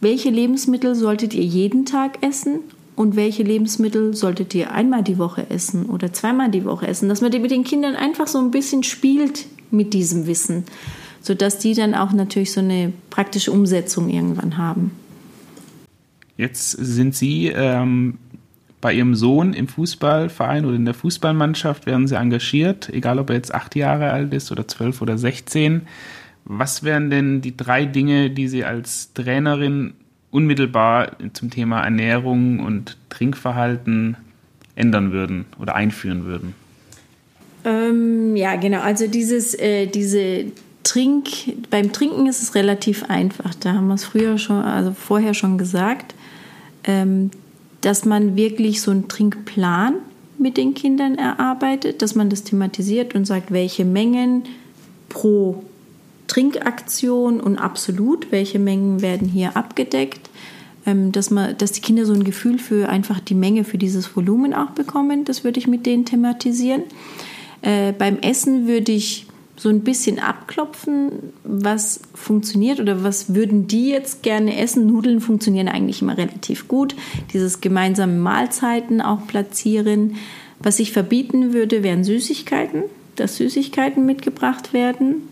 welche Lebensmittel solltet ihr jeden Tag essen und welche Lebensmittel solltet ihr einmal die Woche essen oder zweimal die Woche essen, dass man mit den Kindern einfach so ein bisschen spielt mit diesem Wissen, sodass die dann auch natürlich so eine praktische Umsetzung irgendwann haben. Jetzt sind Sie ähm, bei Ihrem Sohn im Fußballverein oder in der Fußballmannschaft, werden Sie engagiert, egal ob er jetzt acht Jahre alt ist oder zwölf oder sechzehn. Was wären denn die drei Dinge, die Sie als Trainerin unmittelbar zum Thema Ernährung und Trinkverhalten ändern würden oder einführen würden? Ähm, ja, genau. Also dieses, äh, diese Trink, beim Trinken ist es relativ einfach. Da haben wir es früher schon, also vorher schon gesagt, ähm, dass man wirklich so einen Trinkplan mit den Kindern erarbeitet, dass man das thematisiert und sagt, welche Mengen pro Trinkaktion und absolut, welche Mengen werden hier abgedeckt, ähm, dass, man, dass die Kinder so ein Gefühl für einfach die Menge, für dieses Volumen auch bekommen. Das würde ich mit denen thematisieren. Äh, beim Essen würde ich so ein bisschen abklopfen, was funktioniert oder was würden die jetzt gerne essen. Nudeln funktionieren eigentlich immer relativ gut. Dieses gemeinsame Mahlzeiten auch platzieren. Was ich verbieten würde, wären Süßigkeiten, dass Süßigkeiten mitgebracht werden,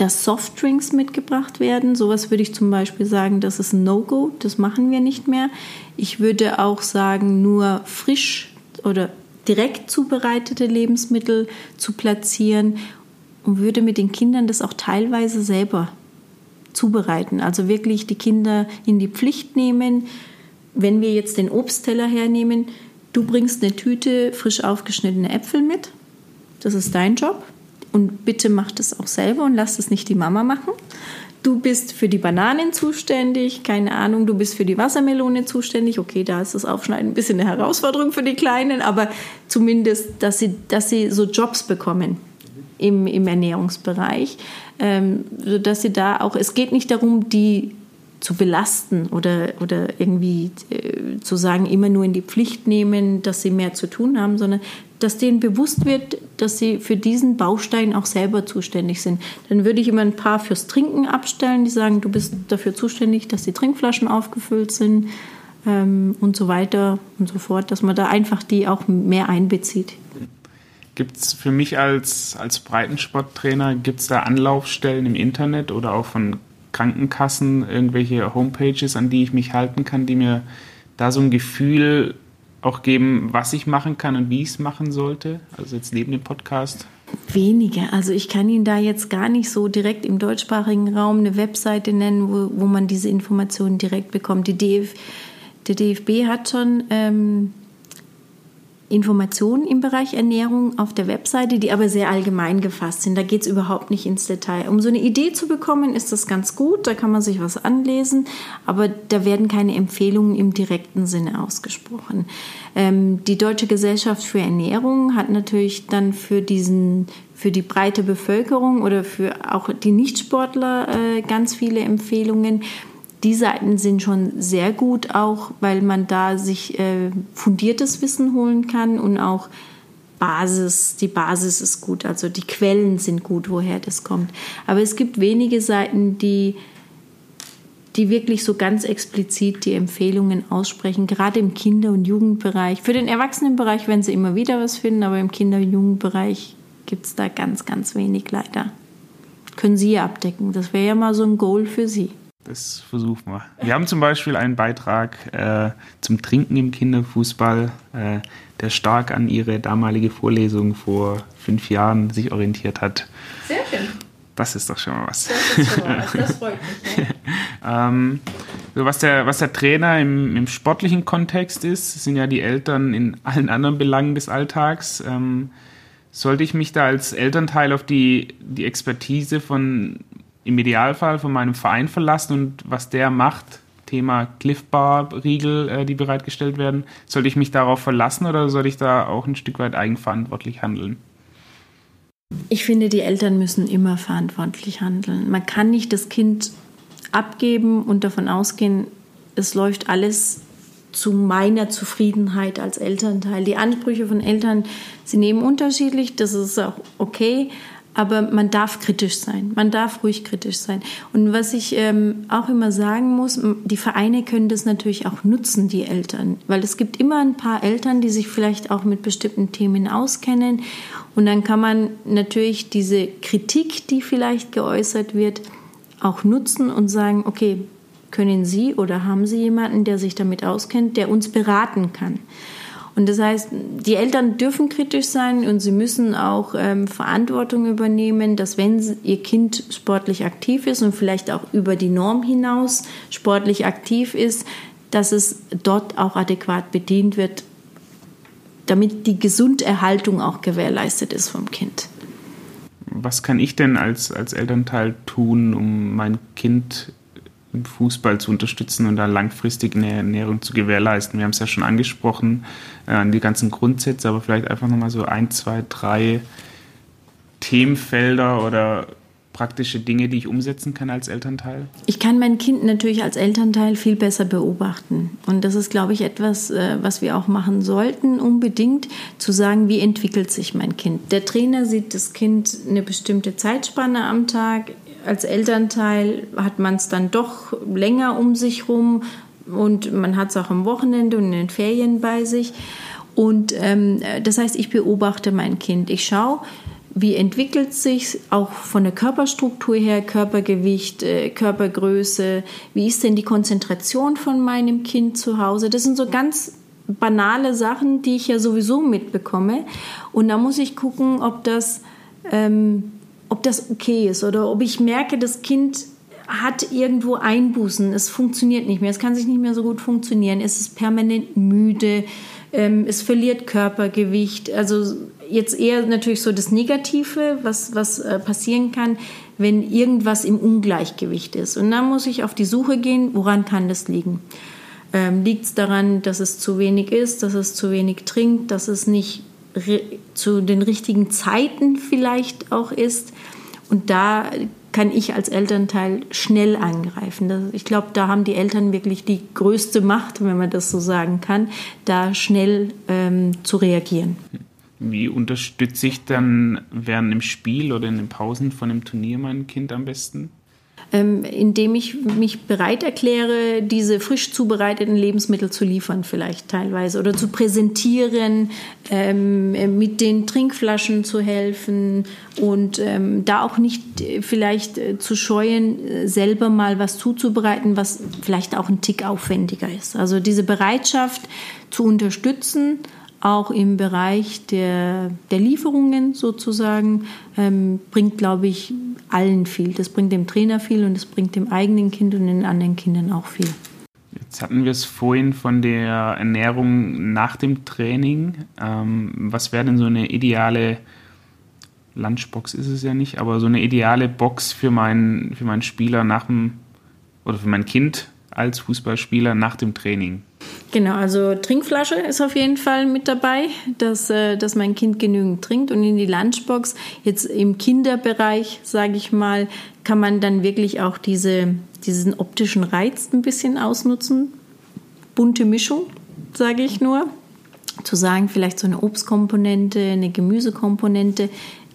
dass Softdrinks mitgebracht werden. Sowas würde ich zum Beispiel sagen, das ist ein No-Go, das machen wir nicht mehr. Ich würde auch sagen, nur frisch oder direkt zubereitete Lebensmittel zu platzieren und würde mit den Kindern das auch teilweise selber zubereiten. Also wirklich die Kinder in die Pflicht nehmen. Wenn wir jetzt den Obstteller hernehmen, du bringst eine Tüte frisch aufgeschnittene Äpfel mit. Das ist dein Job. Und bitte mach das auch selber und lass das nicht die Mama machen. Du bist für die Bananen zuständig, keine Ahnung, du bist für die Wassermelone zuständig. Okay, da ist das Aufschneiden ein bisschen eine Herausforderung für die Kleinen, aber zumindest, dass sie, dass sie so Jobs bekommen im, im Ernährungsbereich, ähm, sodass sie da auch, es geht nicht darum, die zu belasten oder, oder irgendwie äh, zu sagen, immer nur in die Pflicht nehmen, dass sie mehr zu tun haben, sondern dass denen bewusst wird, dass sie für diesen Baustein auch selber zuständig sind. Dann würde ich immer ein paar fürs Trinken abstellen, die sagen, du bist dafür zuständig, dass die Trinkflaschen aufgefüllt sind ähm, und so weiter und so fort, dass man da einfach die auch mehr einbezieht. Gibt es für mich als, als Breitensporttrainer, gibt es da Anlaufstellen im Internet oder auch von Krankenkassen, irgendwelche Homepages, an die ich mich halten kann, die mir da so ein Gefühl auch geben, was ich machen kann und wie ich es machen sollte? Also jetzt neben dem Podcast. Wenige. Also ich kann Ihnen da jetzt gar nicht so direkt im deutschsprachigen Raum eine Webseite nennen, wo, wo man diese Informationen direkt bekommt. Die DF, der DFB hat schon ähm, Informationen im Bereich Ernährung auf der Webseite, die aber sehr allgemein gefasst sind. Da geht es überhaupt nicht ins Detail. Um so eine Idee zu bekommen, ist das ganz gut. Da kann man sich was anlesen, aber da werden keine Empfehlungen im direkten Sinne ausgesprochen. Ähm, die Deutsche Gesellschaft für Ernährung hat natürlich dann für diesen für die breite Bevölkerung oder für auch die Nichtsportler äh, ganz viele Empfehlungen die Seiten sind schon sehr gut auch, weil man da sich äh, fundiertes Wissen holen kann und auch Basis, die Basis ist gut, also die Quellen sind gut, woher das kommt. Aber es gibt wenige Seiten, die, die wirklich so ganz explizit die Empfehlungen aussprechen, gerade im Kinder- und Jugendbereich. Für den Erwachsenenbereich werden sie immer wieder was finden, aber im Kinder- und Jugendbereich gibt es da ganz, ganz wenig leider. Können Sie abdecken. Das wäre ja mal so ein Goal für Sie. Das versuchen wir. Wir haben zum Beispiel einen Beitrag äh, zum Trinken im Kinderfußball, äh, der stark an ihre damalige Vorlesung vor fünf Jahren sich orientiert hat. Sehr schön. Das ist doch schon mal was. Das, ist schon mal was. das [LAUGHS] freut mich. Ja. ähm, so was, der, was der Trainer im, im, sportlichen Kontext ist, sind ja die Eltern in allen anderen Belangen des Alltags. Ähm, sollte ich mich da als Elternteil auf die, die Expertise von im Idealfall von meinem Verein verlassen und was der macht, Thema Cliff Bar Riegel, äh, die bereitgestellt werden, sollte ich mich darauf verlassen oder soll ich da auch ein Stück weit eigenverantwortlich handeln? Ich finde, die Eltern müssen immer verantwortlich handeln. Man kann nicht das Kind abgeben und davon ausgehen, es läuft alles zu meiner Zufriedenheit als Elternteil. Die Ansprüche von Eltern, sie nehmen unterschiedlich, das ist auch okay, aber man darf kritisch sein. Man darf ruhig kritisch sein. Und was ich ähm, auch immer sagen muss, die Vereine können das natürlich auch nutzen, die Eltern. Weil es gibt immer ein paar Eltern, die sich vielleicht auch mit bestimmten Themen auskennen. Und dann kann man natürlich diese Kritik, die vielleicht geäußert wird, auch nutzen und sagen, okay, können Sie oder haben Sie jemanden, der sich damit auskennt, der uns beraten kann? Und das heißt, die Eltern dürfen kritisch sein und sie müssen auch ähm, Verantwortung übernehmen, dass wenn ihr Kind sportlich aktiv ist und vielleicht auch über die Norm hinaus sportlich aktiv ist, dass es dort auch adäquat bedient wird, damit die Gesunderhaltung auch gewährleistet ist vom Kind. Was kann ich denn als, als Elternteil tun, um mein Kind im Fußball zu unterstützen und da langfristig eine Ernährung zu gewährleisten. Wir haben es ja schon angesprochen, äh, die ganzen Grundsätze, aber vielleicht einfach nochmal so ein, zwei, drei Themenfelder oder praktische Dinge, die ich umsetzen kann als Elternteil? Ich kann mein Kind natürlich als Elternteil viel besser beobachten. Und das ist, glaube ich, etwas, äh, was wir auch machen sollten, unbedingt zu sagen, wie entwickelt sich mein Kind. Der Trainer sieht das Kind eine bestimmte Zeitspanne am Tag. Als Elternteil hat man es dann doch länger um sich rum und man hat es auch am Wochenende und in den Ferien bei sich. Und ähm, das heißt, ich beobachte mein Kind. Ich schaue, wie entwickelt sich auch von der Körperstruktur her, Körpergewicht, äh, Körpergröße, wie ist denn die Konzentration von meinem Kind zu Hause? Das sind so ganz banale Sachen, die ich ja sowieso mitbekomme. Und da muss ich gucken, ob das, ähm, ob das okay ist oder ob ich merke, das Kind hat irgendwo Einbußen, es funktioniert nicht mehr, es kann sich nicht mehr so gut funktionieren, es ist permanent müde, ähm, es verliert Körpergewicht. Also jetzt eher natürlich so das Negative, was, was äh, passieren kann, wenn irgendwas im Ungleichgewicht ist. Und dann muss ich auf die Suche gehen, woran kann das liegen? Ähm, Liegt es daran, dass es zu wenig ist, dass es zu wenig trinkt, dass es nicht zu den richtigen Zeiten vielleicht auch ist? Und da kann ich als Elternteil schnell eingreifen. Ich glaube, da haben die Eltern wirklich die größte Macht, wenn man das so sagen kann, da schnell ähm, zu reagieren. Wie unterstütze ich dann während dem Spiel oder in den Pausen von dem Turnier mein Kind am besten? Ähm, indem ich mich bereit erkläre, diese frisch zubereiteten Lebensmittel zu liefern, vielleicht teilweise, oder zu präsentieren, ähm, mit den Trinkflaschen zu helfen und ähm, da auch nicht äh, vielleicht äh, zu scheuen, äh, selber mal was zuzubereiten, was vielleicht auch ein Tick aufwendiger ist. Also diese Bereitschaft zu unterstützen, auch im Bereich der, der Lieferungen sozusagen, ähm, bringt, glaube ich, allen viel. Das bringt dem Trainer viel und das bringt dem eigenen Kind und den anderen Kindern auch viel. Jetzt hatten wir es vorhin von der Ernährung nach dem Training. Ähm, was wäre denn so eine ideale Lunchbox ist es ja nicht, aber so eine ideale Box für meinen, für meinen Spieler nach dem oder für mein Kind als Fußballspieler nach dem Training? Genau, also Trinkflasche ist auf jeden Fall mit dabei, dass, äh, dass mein Kind genügend trinkt. Und in die Lunchbox, jetzt im Kinderbereich, sage ich mal, kann man dann wirklich auch diese, diesen optischen Reiz ein bisschen ausnutzen. Bunte Mischung, sage ich nur. Zu sagen, vielleicht so eine Obstkomponente, eine Gemüsekomponente,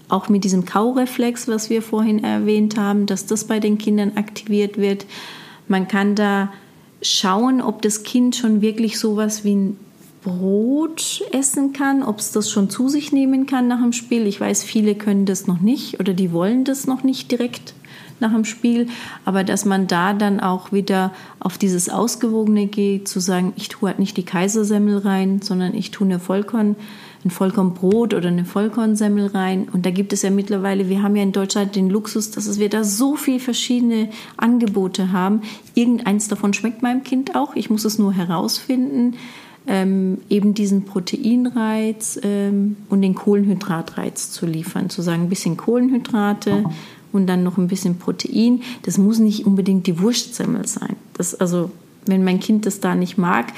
auch mit diesem Kaureflex, was wir vorhin erwähnt haben, dass das bei den Kindern aktiviert wird. Man kann da schauen, ob das Kind schon wirklich sowas wie ein Brot essen kann, ob es das schon zu sich nehmen kann nach dem Spiel. Ich weiß, viele können das noch nicht oder die wollen das noch nicht direkt nach dem Spiel, aber dass man da dann auch wieder auf dieses Ausgewogene geht, zu sagen, ich tue halt nicht die Kaisersemmel rein, sondern ich tue eine Vollkorn ein Vollkornbrot oder eine Vollkornsemmel rein. Und da gibt es ja mittlerweile, wir haben ja in Deutschland den Luxus, dass wir da so viele verschiedene Angebote haben. Irgendeins davon schmeckt meinem Kind auch. Ich muss es nur herausfinden. Ähm, eben diesen Proteinreiz ähm, und den Kohlenhydratreiz zu liefern. Zu sagen, ein bisschen Kohlenhydrate und dann noch ein bisschen Protein. Das muss nicht unbedingt die Wurstsemmel sein. Das, also, wenn mein Kind das da nicht mag,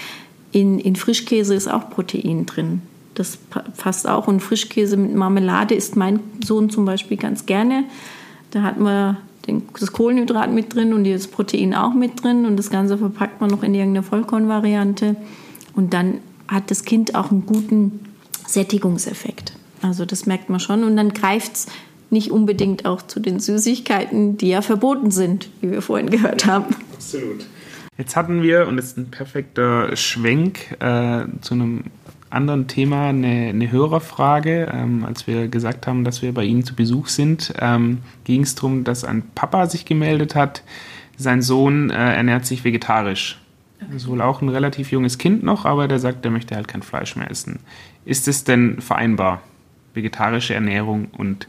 in, in Frischkäse ist auch Protein drin. Das passt auch. Und Frischkäse mit Marmelade isst mein Sohn zum Beispiel ganz gerne. Da hat man das Kohlenhydrat mit drin und das Protein auch mit drin. Und das Ganze verpackt man noch in irgendeine Vollkornvariante. Und dann hat das Kind auch einen guten Sättigungseffekt. Also das merkt man schon. Und dann greift es nicht unbedingt auch zu den Süßigkeiten, die ja verboten sind, wie wir vorhin gehört haben. Absolut. Jetzt hatten wir, und das ist ein perfekter Schwenk äh, zu einem anderen Thema eine, eine Hörerfrage. Ähm, als wir gesagt haben, dass wir bei Ihnen zu Besuch sind, ähm, ging es darum, dass ein Papa sich gemeldet hat. Sein Sohn äh, ernährt sich vegetarisch. Okay. Ist wohl auch ein relativ junges Kind noch, aber der sagt, der möchte halt kein Fleisch mehr essen. Ist es denn vereinbar, vegetarische Ernährung und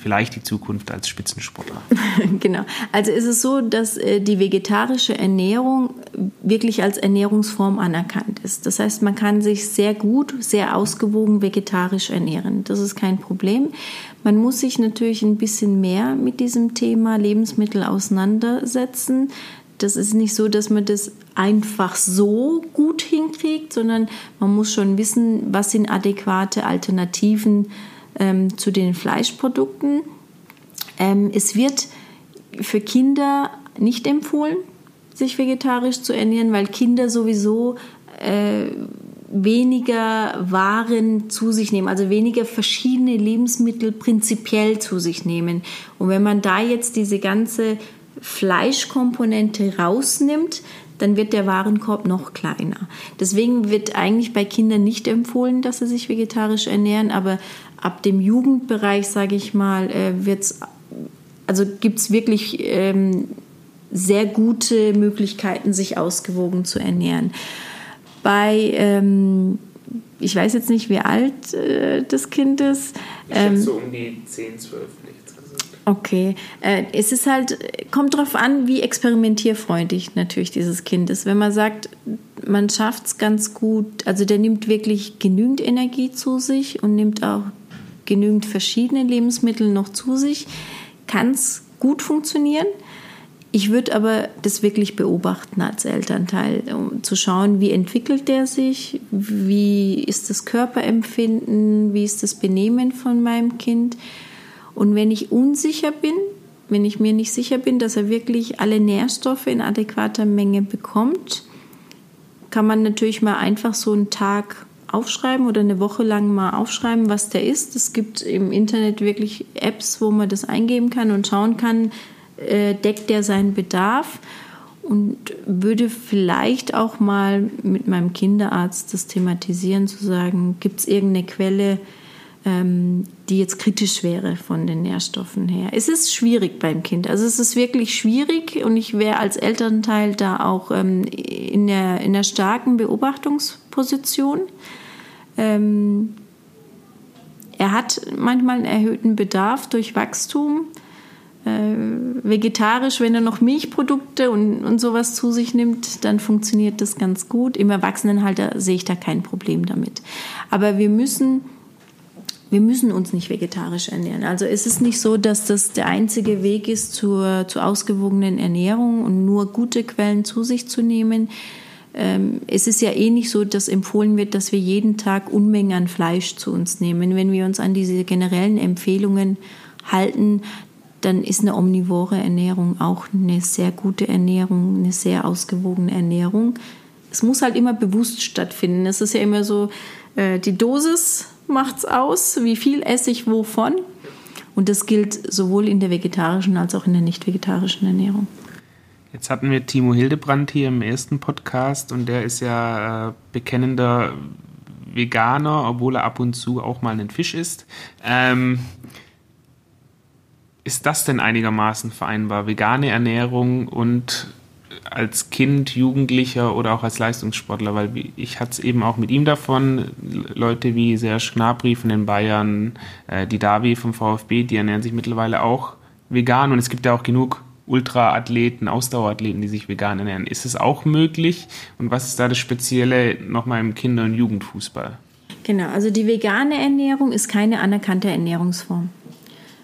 vielleicht die Zukunft als Spitzensportler? [LAUGHS] genau. Also ist es so, dass äh, die vegetarische Ernährung wirklich als Ernährungsform anerkannt ist. Das heißt, man kann sich sehr gut, sehr ausgewogen vegetarisch ernähren. Das ist kein Problem. Man muss sich natürlich ein bisschen mehr mit diesem Thema Lebensmittel auseinandersetzen. Das ist nicht so, dass man das einfach so gut hinkriegt, sondern man muss schon wissen, was sind adäquate Alternativen ähm, zu den Fleischprodukten. Ähm, es wird für Kinder nicht empfohlen, sich vegetarisch zu ernähren, weil Kinder sowieso äh, weniger Waren zu sich nehmen, also weniger verschiedene Lebensmittel prinzipiell zu sich nehmen. Und wenn man da jetzt diese ganze Fleischkomponente rausnimmt, dann wird der Warenkorb noch kleiner. Deswegen wird eigentlich bei Kindern nicht empfohlen, dass sie sich vegetarisch ernähren, aber ab dem Jugendbereich, sage ich mal, äh, wird's, also gibt es wirklich ähm, sehr gute Möglichkeiten, sich ausgewogen zu ernähren. Bei, ähm, ich weiß jetzt nicht, wie alt äh, das Kind ist. Ähm, ich so um die 10, 12 Okay, äh, es ist halt, kommt darauf an, wie experimentierfreudig natürlich dieses Kind ist. Wenn man sagt, man schafft es ganz gut, also der nimmt wirklich genügend Energie zu sich und nimmt auch genügend verschiedene Lebensmittel noch zu sich, kann es gut funktionieren. Ich würde aber das wirklich beobachten als Elternteil, um zu schauen, wie entwickelt der sich, wie ist das Körperempfinden, wie ist das Benehmen von meinem Kind. Und wenn ich unsicher bin, wenn ich mir nicht sicher bin, dass er wirklich alle Nährstoffe in adäquater Menge bekommt, kann man natürlich mal einfach so einen Tag aufschreiben oder eine Woche lang mal aufschreiben, was der ist. Es gibt im Internet wirklich Apps, wo man das eingeben kann und schauen kann, äh, deckt der seinen Bedarf und würde vielleicht auch mal mit meinem Kinderarzt das thematisieren, zu sagen, gibt es irgendeine Quelle, ähm, die jetzt kritisch wäre von den Nährstoffen her. Es ist schwierig beim Kind. Also es ist wirklich schwierig und ich wäre als Elternteil da auch ähm, in, der, in der starken Beobachtungsposition. Ähm, er hat manchmal einen erhöhten Bedarf durch Wachstum. Äh, vegetarisch, wenn er noch Milchprodukte und, und sowas zu sich nimmt, dann funktioniert das ganz gut. Im Erwachsenenhalter sehe ich da kein Problem damit. Aber wir müssen wir müssen uns nicht vegetarisch ernähren. Also es ist nicht so, dass das der einzige Weg ist zur, zur ausgewogenen Ernährung und nur gute Quellen zu sich zu nehmen. Ähm, es ist ja eh nicht so, dass empfohlen wird, dass wir jeden Tag Unmengen an Fleisch zu uns nehmen. Wenn wir uns an diese generellen Empfehlungen halten, dann ist eine omnivore Ernährung auch eine sehr gute Ernährung, eine sehr ausgewogene Ernährung. Es muss halt immer bewusst stattfinden. Es ist ja immer so, äh, die Dosis macht es aus, wie viel esse ich wovon. Und das gilt sowohl in der vegetarischen als auch in der nicht vegetarischen Ernährung. Jetzt hatten wir Timo Hildebrand hier im ersten Podcast und der ist ja äh, bekennender Veganer, obwohl er ab und zu auch mal einen Fisch isst. Ähm, ist das denn einigermaßen vereinbar? Vegane Ernährung und als Kind, Jugendlicher oder auch als Leistungssportler, weil ich hatte es eben auch mit ihm davon, Leute wie Serge Gnabry von den Bayern, äh, die Davi vom VfB, die ernähren sich mittlerweile auch vegan und es gibt ja auch genug Ultraathleten, Ausdauerathleten, die sich vegan ernähren. Ist es auch möglich und was ist da das Spezielle nochmal im Kinder- und Jugendfußball? Genau, also die vegane Ernährung ist keine anerkannte Ernährungsform.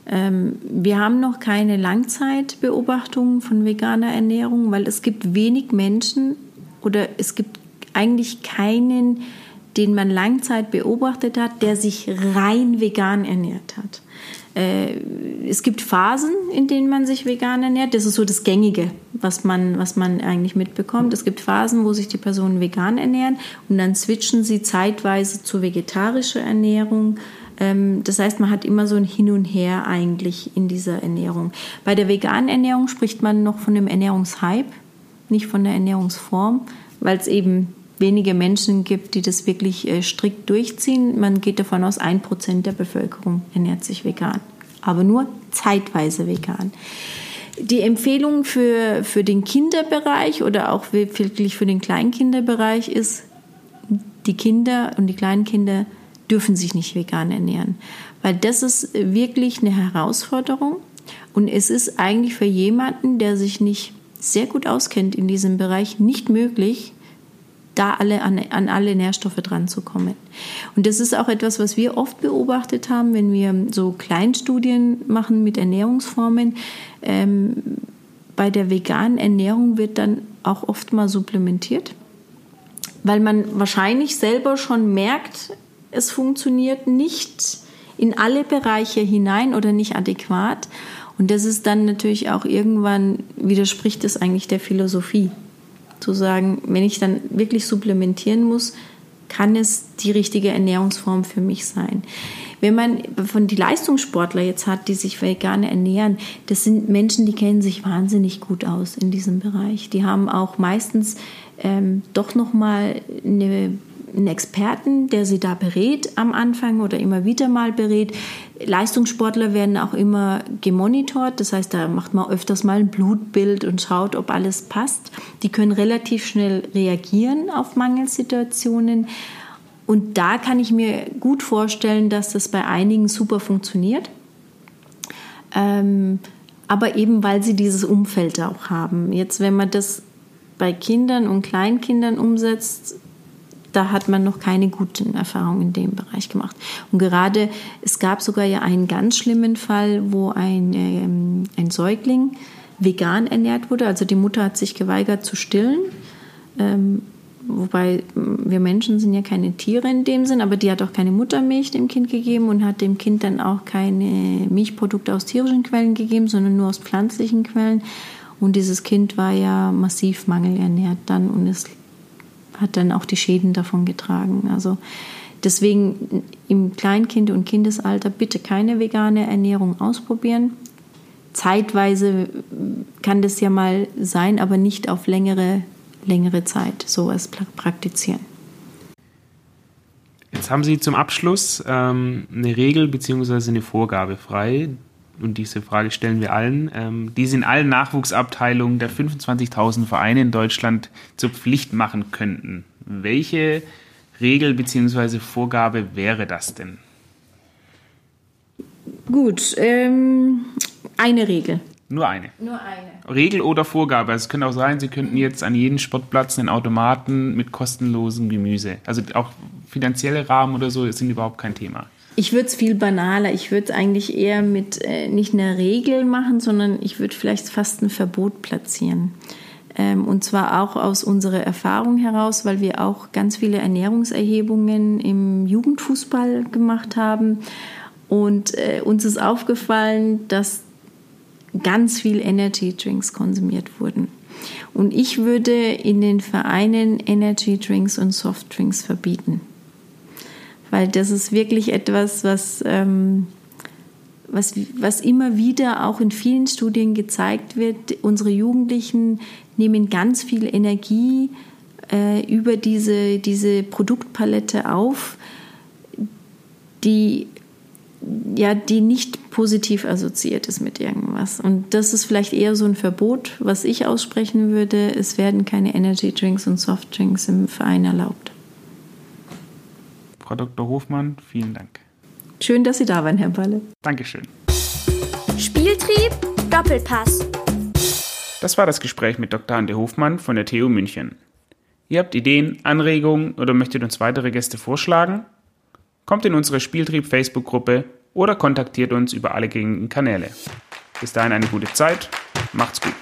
Ähm, wir haben noch keine Langzeitbeobachtungen von veganer Ernährung, weil es gibt wenig Menschen oder es gibt eigentlich keinen, den man Langzeit beobachtet hat, der sich rein vegan ernährt hat. Äh, es gibt Phasen, in denen man sich vegan ernährt. Das ist so das Gängige, was man, was man eigentlich mitbekommt. Es gibt Phasen, wo sich die Personen vegan ernähren und dann switchen sie zeitweise zu vegetarischer Ernährung ähm, das heißt, man hat immer so ein Hin und Her eigentlich in dieser Ernährung. Bei der veganen Ernährung spricht man noch von dem Ernährungshype, nicht von der Ernährungsform, weil es eben wenige Menschen gibt, die das wirklich äh, strikt durchziehen. Man geht davon aus, ein Prozent der Bevölkerung ernährt sich vegan, aber nur zeitweise vegan. Die Empfehlung für, für den Kinderbereich oder auch wirklich für den Kleinkinderbereich ist, die Kinder und die Kleinkinder dürfen sich nicht vegan ernähren, weil das ist wirklich eine Herausforderung und es ist eigentlich für jemanden, der sich nicht sehr gut auskennt in diesem Bereich, nicht möglich, da alle an, an alle Nährstoffe dran zu kommen. Und das ist auch etwas, was wir oft beobachtet haben, wenn wir so Kleinstudien machen mit Ernährungsformen. Ähm, bei der veganen Ernährung wird dann auch oft mal supplementiert, weil man wahrscheinlich selber schon merkt, es funktioniert nicht in alle Bereiche hinein oder nicht adäquat. Und das ist dann natürlich auch irgendwann, widerspricht es eigentlich der Philosophie. Zu sagen, wenn ich dann wirklich supplementieren muss, kann es die richtige Ernährungsform für mich sein. Wenn man von die Leistungssportler jetzt hat, die sich vegan ernähren, das sind Menschen, die kennen sich wahnsinnig gut aus in diesem Bereich. Die haben auch meistens ähm, doch noch mal eine einen Experten, der sie da berät am Anfang oder immer wieder mal berät. Leistungssportler werden auch immer gemonitort, das heißt, da macht man öfters mal ein Blutbild und schaut, ob alles passt. Die können relativ schnell reagieren auf Mangelsituationen. Und da kann ich mir gut vorstellen, dass das bei einigen super funktioniert. Ähm, aber eben weil sie dieses Umfeld auch haben. Jetzt, wenn man das bei Kindern und Kleinkindern umsetzt, da hat man noch keine guten Erfahrungen in dem Bereich gemacht. Und gerade, es gab sogar ja einen ganz schlimmen Fall, wo ein, ähm, ein Säugling vegan ernährt wurde. Also die Mutter hat sich geweigert zu stillen. Ähm, wobei wir Menschen sind ja keine Tiere in dem Sinn, aber die hat auch keine Muttermilch dem Kind gegeben und hat dem Kind dann auch keine Milchprodukte aus tierischen Quellen gegeben, sondern nur aus pflanzlichen Quellen. Und dieses Kind war ja massiv mangelernährt dann und ist hat dann auch die Schäden davon getragen. Also deswegen im Kleinkind- und Kindesalter bitte keine vegane Ernährung ausprobieren. Zeitweise kann das ja mal sein, aber nicht auf längere, längere Zeit sowas praktizieren. Jetzt haben Sie zum Abschluss ähm, eine Regel bzw. eine Vorgabe frei, und diese Frage stellen wir allen, ähm, die sie in allen Nachwuchsabteilungen der 25.000 Vereine in Deutschland zur Pflicht machen könnten. Welche Regel bzw. Vorgabe wäre das denn? Gut, ähm, eine Regel. Nur eine. Nur eine. Regel oder Vorgabe. Also es könnte auch sein, Sie könnten jetzt an jeden Sportplatz einen Automaten mit kostenlosem Gemüse. Also auch finanzielle Rahmen oder so sind überhaupt kein Thema. Ich würde es viel banaler. Ich würde eigentlich eher mit äh, nicht einer Regel machen, sondern ich würde vielleicht fast ein Verbot platzieren. Ähm, und zwar auch aus unserer Erfahrung heraus, weil wir auch ganz viele Ernährungserhebungen im Jugendfußball gemacht haben. Und äh, uns ist aufgefallen, dass ganz viel Energy Drinks konsumiert wurden. Und ich würde in den Vereinen Energy Drinks und Soft Drinks verbieten weil das ist wirklich etwas, was, ähm, was, was immer wieder auch in vielen Studien gezeigt wird. Unsere Jugendlichen nehmen ganz viel Energie äh, über diese, diese Produktpalette auf, die ja, die nicht positiv assoziiert ist mit irgendwas. Und das ist vielleicht eher so ein Verbot, was ich aussprechen würde. Es werden keine Energy Drinks und Soft Drinks im Verein erlaubt. Frau Dr. Hofmann, vielen Dank. Schön, dass Sie da waren, Herr Balle. Dankeschön. Spieltrieb, Doppelpass. Das war das Gespräch mit Dr. Ante Hofmann von der TU München. Ihr habt Ideen, Anregungen oder möchtet uns weitere Gäste vorschlagen? Kommt in unsere Spieltrieb Facebook-Gruppe oder kontaktiert uns über alle gängigen Kanäle. Bis dahin eine gute Zeit. Macht's gut.